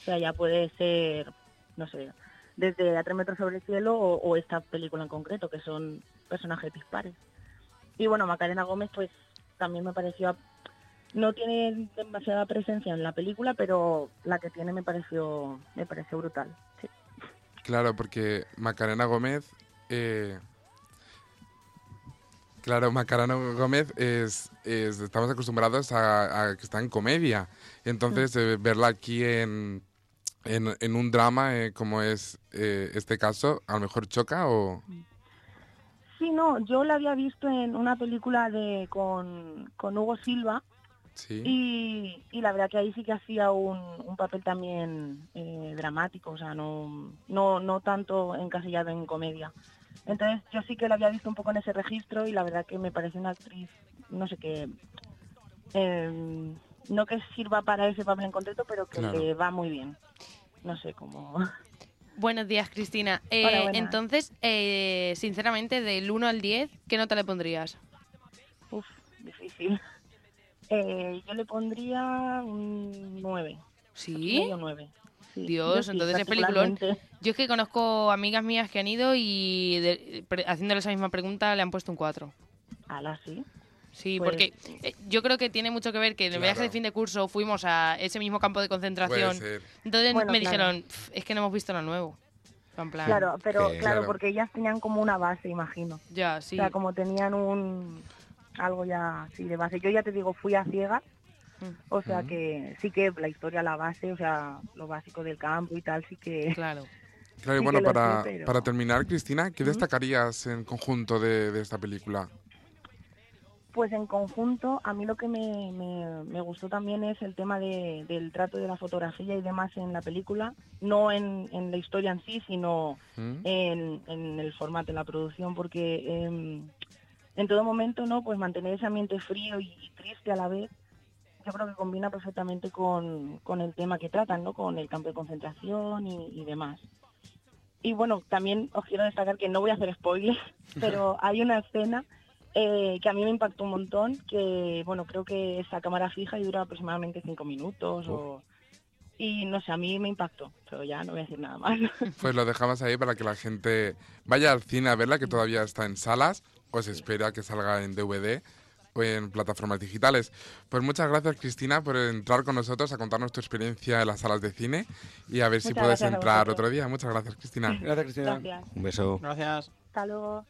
O sea, ya puede ser, no sé, desde A tres metros sobre el cielo o, o esta película en concreto, que son personajes dispares. Y bueno, Macarena Gómez, pues también me pareció. No tiene demasiada presencia en la película, pero la que tiene me pareció, me pareció brutal. Sí. Claro, porque Macarena Gómez. eh, claro, Macarena Gómez es, es- Estamos acostumbrados a, a que está en comedia. Entonces, eh, verla aquí en, en, en un drama eh, como es eh, este caso, a lo mejor choca o. Sí, no, yo la había visto en una película de con, con Hugo Silva Sí. y, y la verdad que ahí sí que hacía un, un papel también eh, dramático, o sea, no, no, no tanto encasillado en comedia. Entonces yo sí que la había visto un poco en ese registro y la verdad que me parece una actriz, no sé qué, eh, no que sirva para ese papel en concreto, pero que Claro. le va muy bien. No sé cómo... Buenos días, Cristina. Eh, Hola, entonces, eh, sinceramente, del 1 al 10, ¿qué nota le pondrías? Uf, difícil. Eh, yo le pondría un 9. ¿Sí? Un 9. Sí, Dios, sí, entonces es peliculón. Yo es que conozco amigas mías que han ido y de- pre- haciéndole esa misma pregunta le han puesto un 4. Ala, sí. Sí, Pues- porque eh, yo creo que tiene mucho que ver que en el viaje de fin de curso fuimos a ese mismo campo de concentración. Entonces Bueno, me claro. dijeron, "Pf, es que no hemos visto lo nuevo. En plan, Claro, pero Que- claro, Claro. porque ellas tenían como una base, imagino. Ya, sí. O sea, como tenían un algo ya así de base. Yo ya te digo, fui a ciegas. O sea que sí que la historia, la base, o sea, lo básico del campo y tal, sí que... Claro. Claro, y Sí bueno, para, sé, pero- para terminar, Cristina, ¿qué destacarías en conjunto de, de esta película? Pues en conjunto, a mí lo que me, me- me gustó también es el tema de- del trato de la fotografía y demás en la película, no en, en la historia en sí, sino ¿Mm? en, en el formato, en la producción, porque em, en todo momento, ¿no? Pues mantener ese ambiente frío y, y triste a la vez, yo creo que combina perfectamente con, con el tema que tratan, ¿no? Con el campo de concentración y, y demás. Y bueno, también os quiero destacar que no voy a hacer spoilers, pero hay una escena eh, que a mí me impactó un montón, que bueno, creo que es a cámara fija y dura aproximadamente cinco minutos o... y no sé, a mí me impactó, pero ya no voy a decir nada más. Pues lo dejamos ahí para que la gente vaya al cine a verla, que todavía está en salas, o se espera que salga en DVD o en plataformas digitales. Pues muchas gracias, Cristina, por entrar con nosotros a contarnos tu experiencia en las salas de cine y a ver si puedes entrar otro día. Muchas gracias, Cristina. Gracias, Cristina. Gracias. Un beso. Gracias. Hasta luego.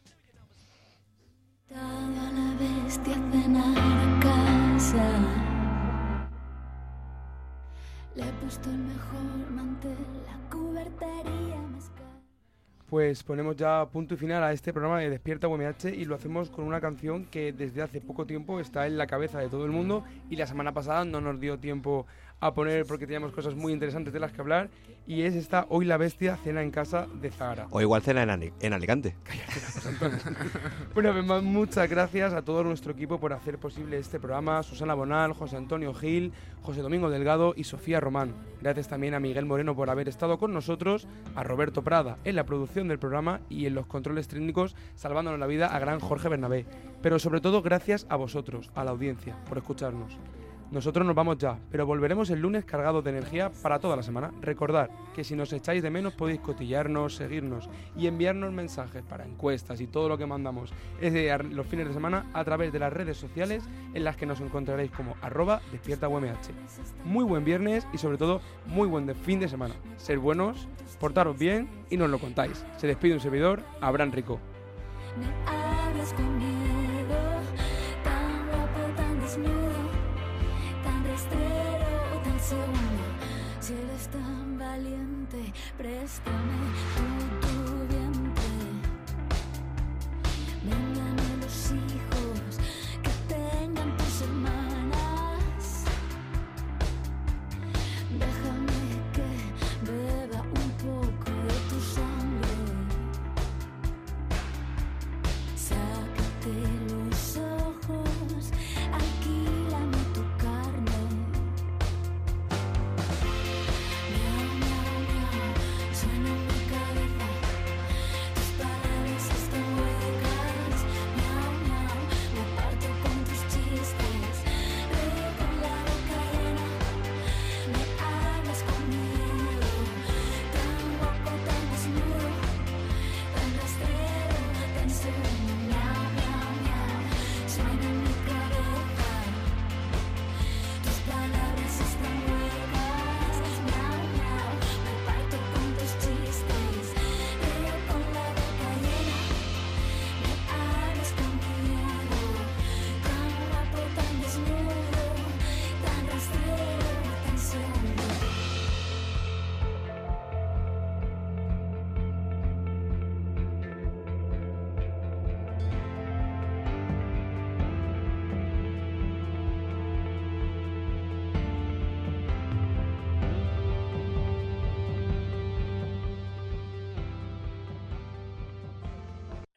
Pues ponemos ya punto y final a este programa de Despierta UMH y lo hacemos con una canción que desde hace poco tiempo está en la cabeza de todo el mundo y la semana pasada no nos dio tiempo a poner porque teníamos cosas muy interesantes de las que hablar y es esta Hoy la Bestia cena en casa de Zahara. O igual cena en, Ali- en Alicante. Vez más, muchas gracias a todo nuestro equipo por hacer posible este programa. Susana Bonal, José Antonio Gil, José Domingo Delgado y Sofía Román. Gracias también a Miguel Moreno por haber estado con nosotros, a Roberto Prada en la producción del programa y en los controles técnicos, salvándonos la vida a gran Jorge Bernabé. Pero sobre todo gracias a vosotros, a la audiencia, por escucharnos. Nosotros nos vamos ya, pero volveremos el lunes cargados de energía para toda la semana. Recordad que si nos echáis de menos podéis cotillarnos, seguirnos y enviarnos mensajes para encuestas y todo lo que mandamos a- los fines de semana a través de las redes sociales en las que nos encontraréis como arroba despierta UMH. Muy buen viernes y sobre todo muy buen fin de semana. Ser buenos, portaros bien y nos lo contáis. Se despide un servidor, Abraham Rico. segundo. Si eres tan valiente, préstame.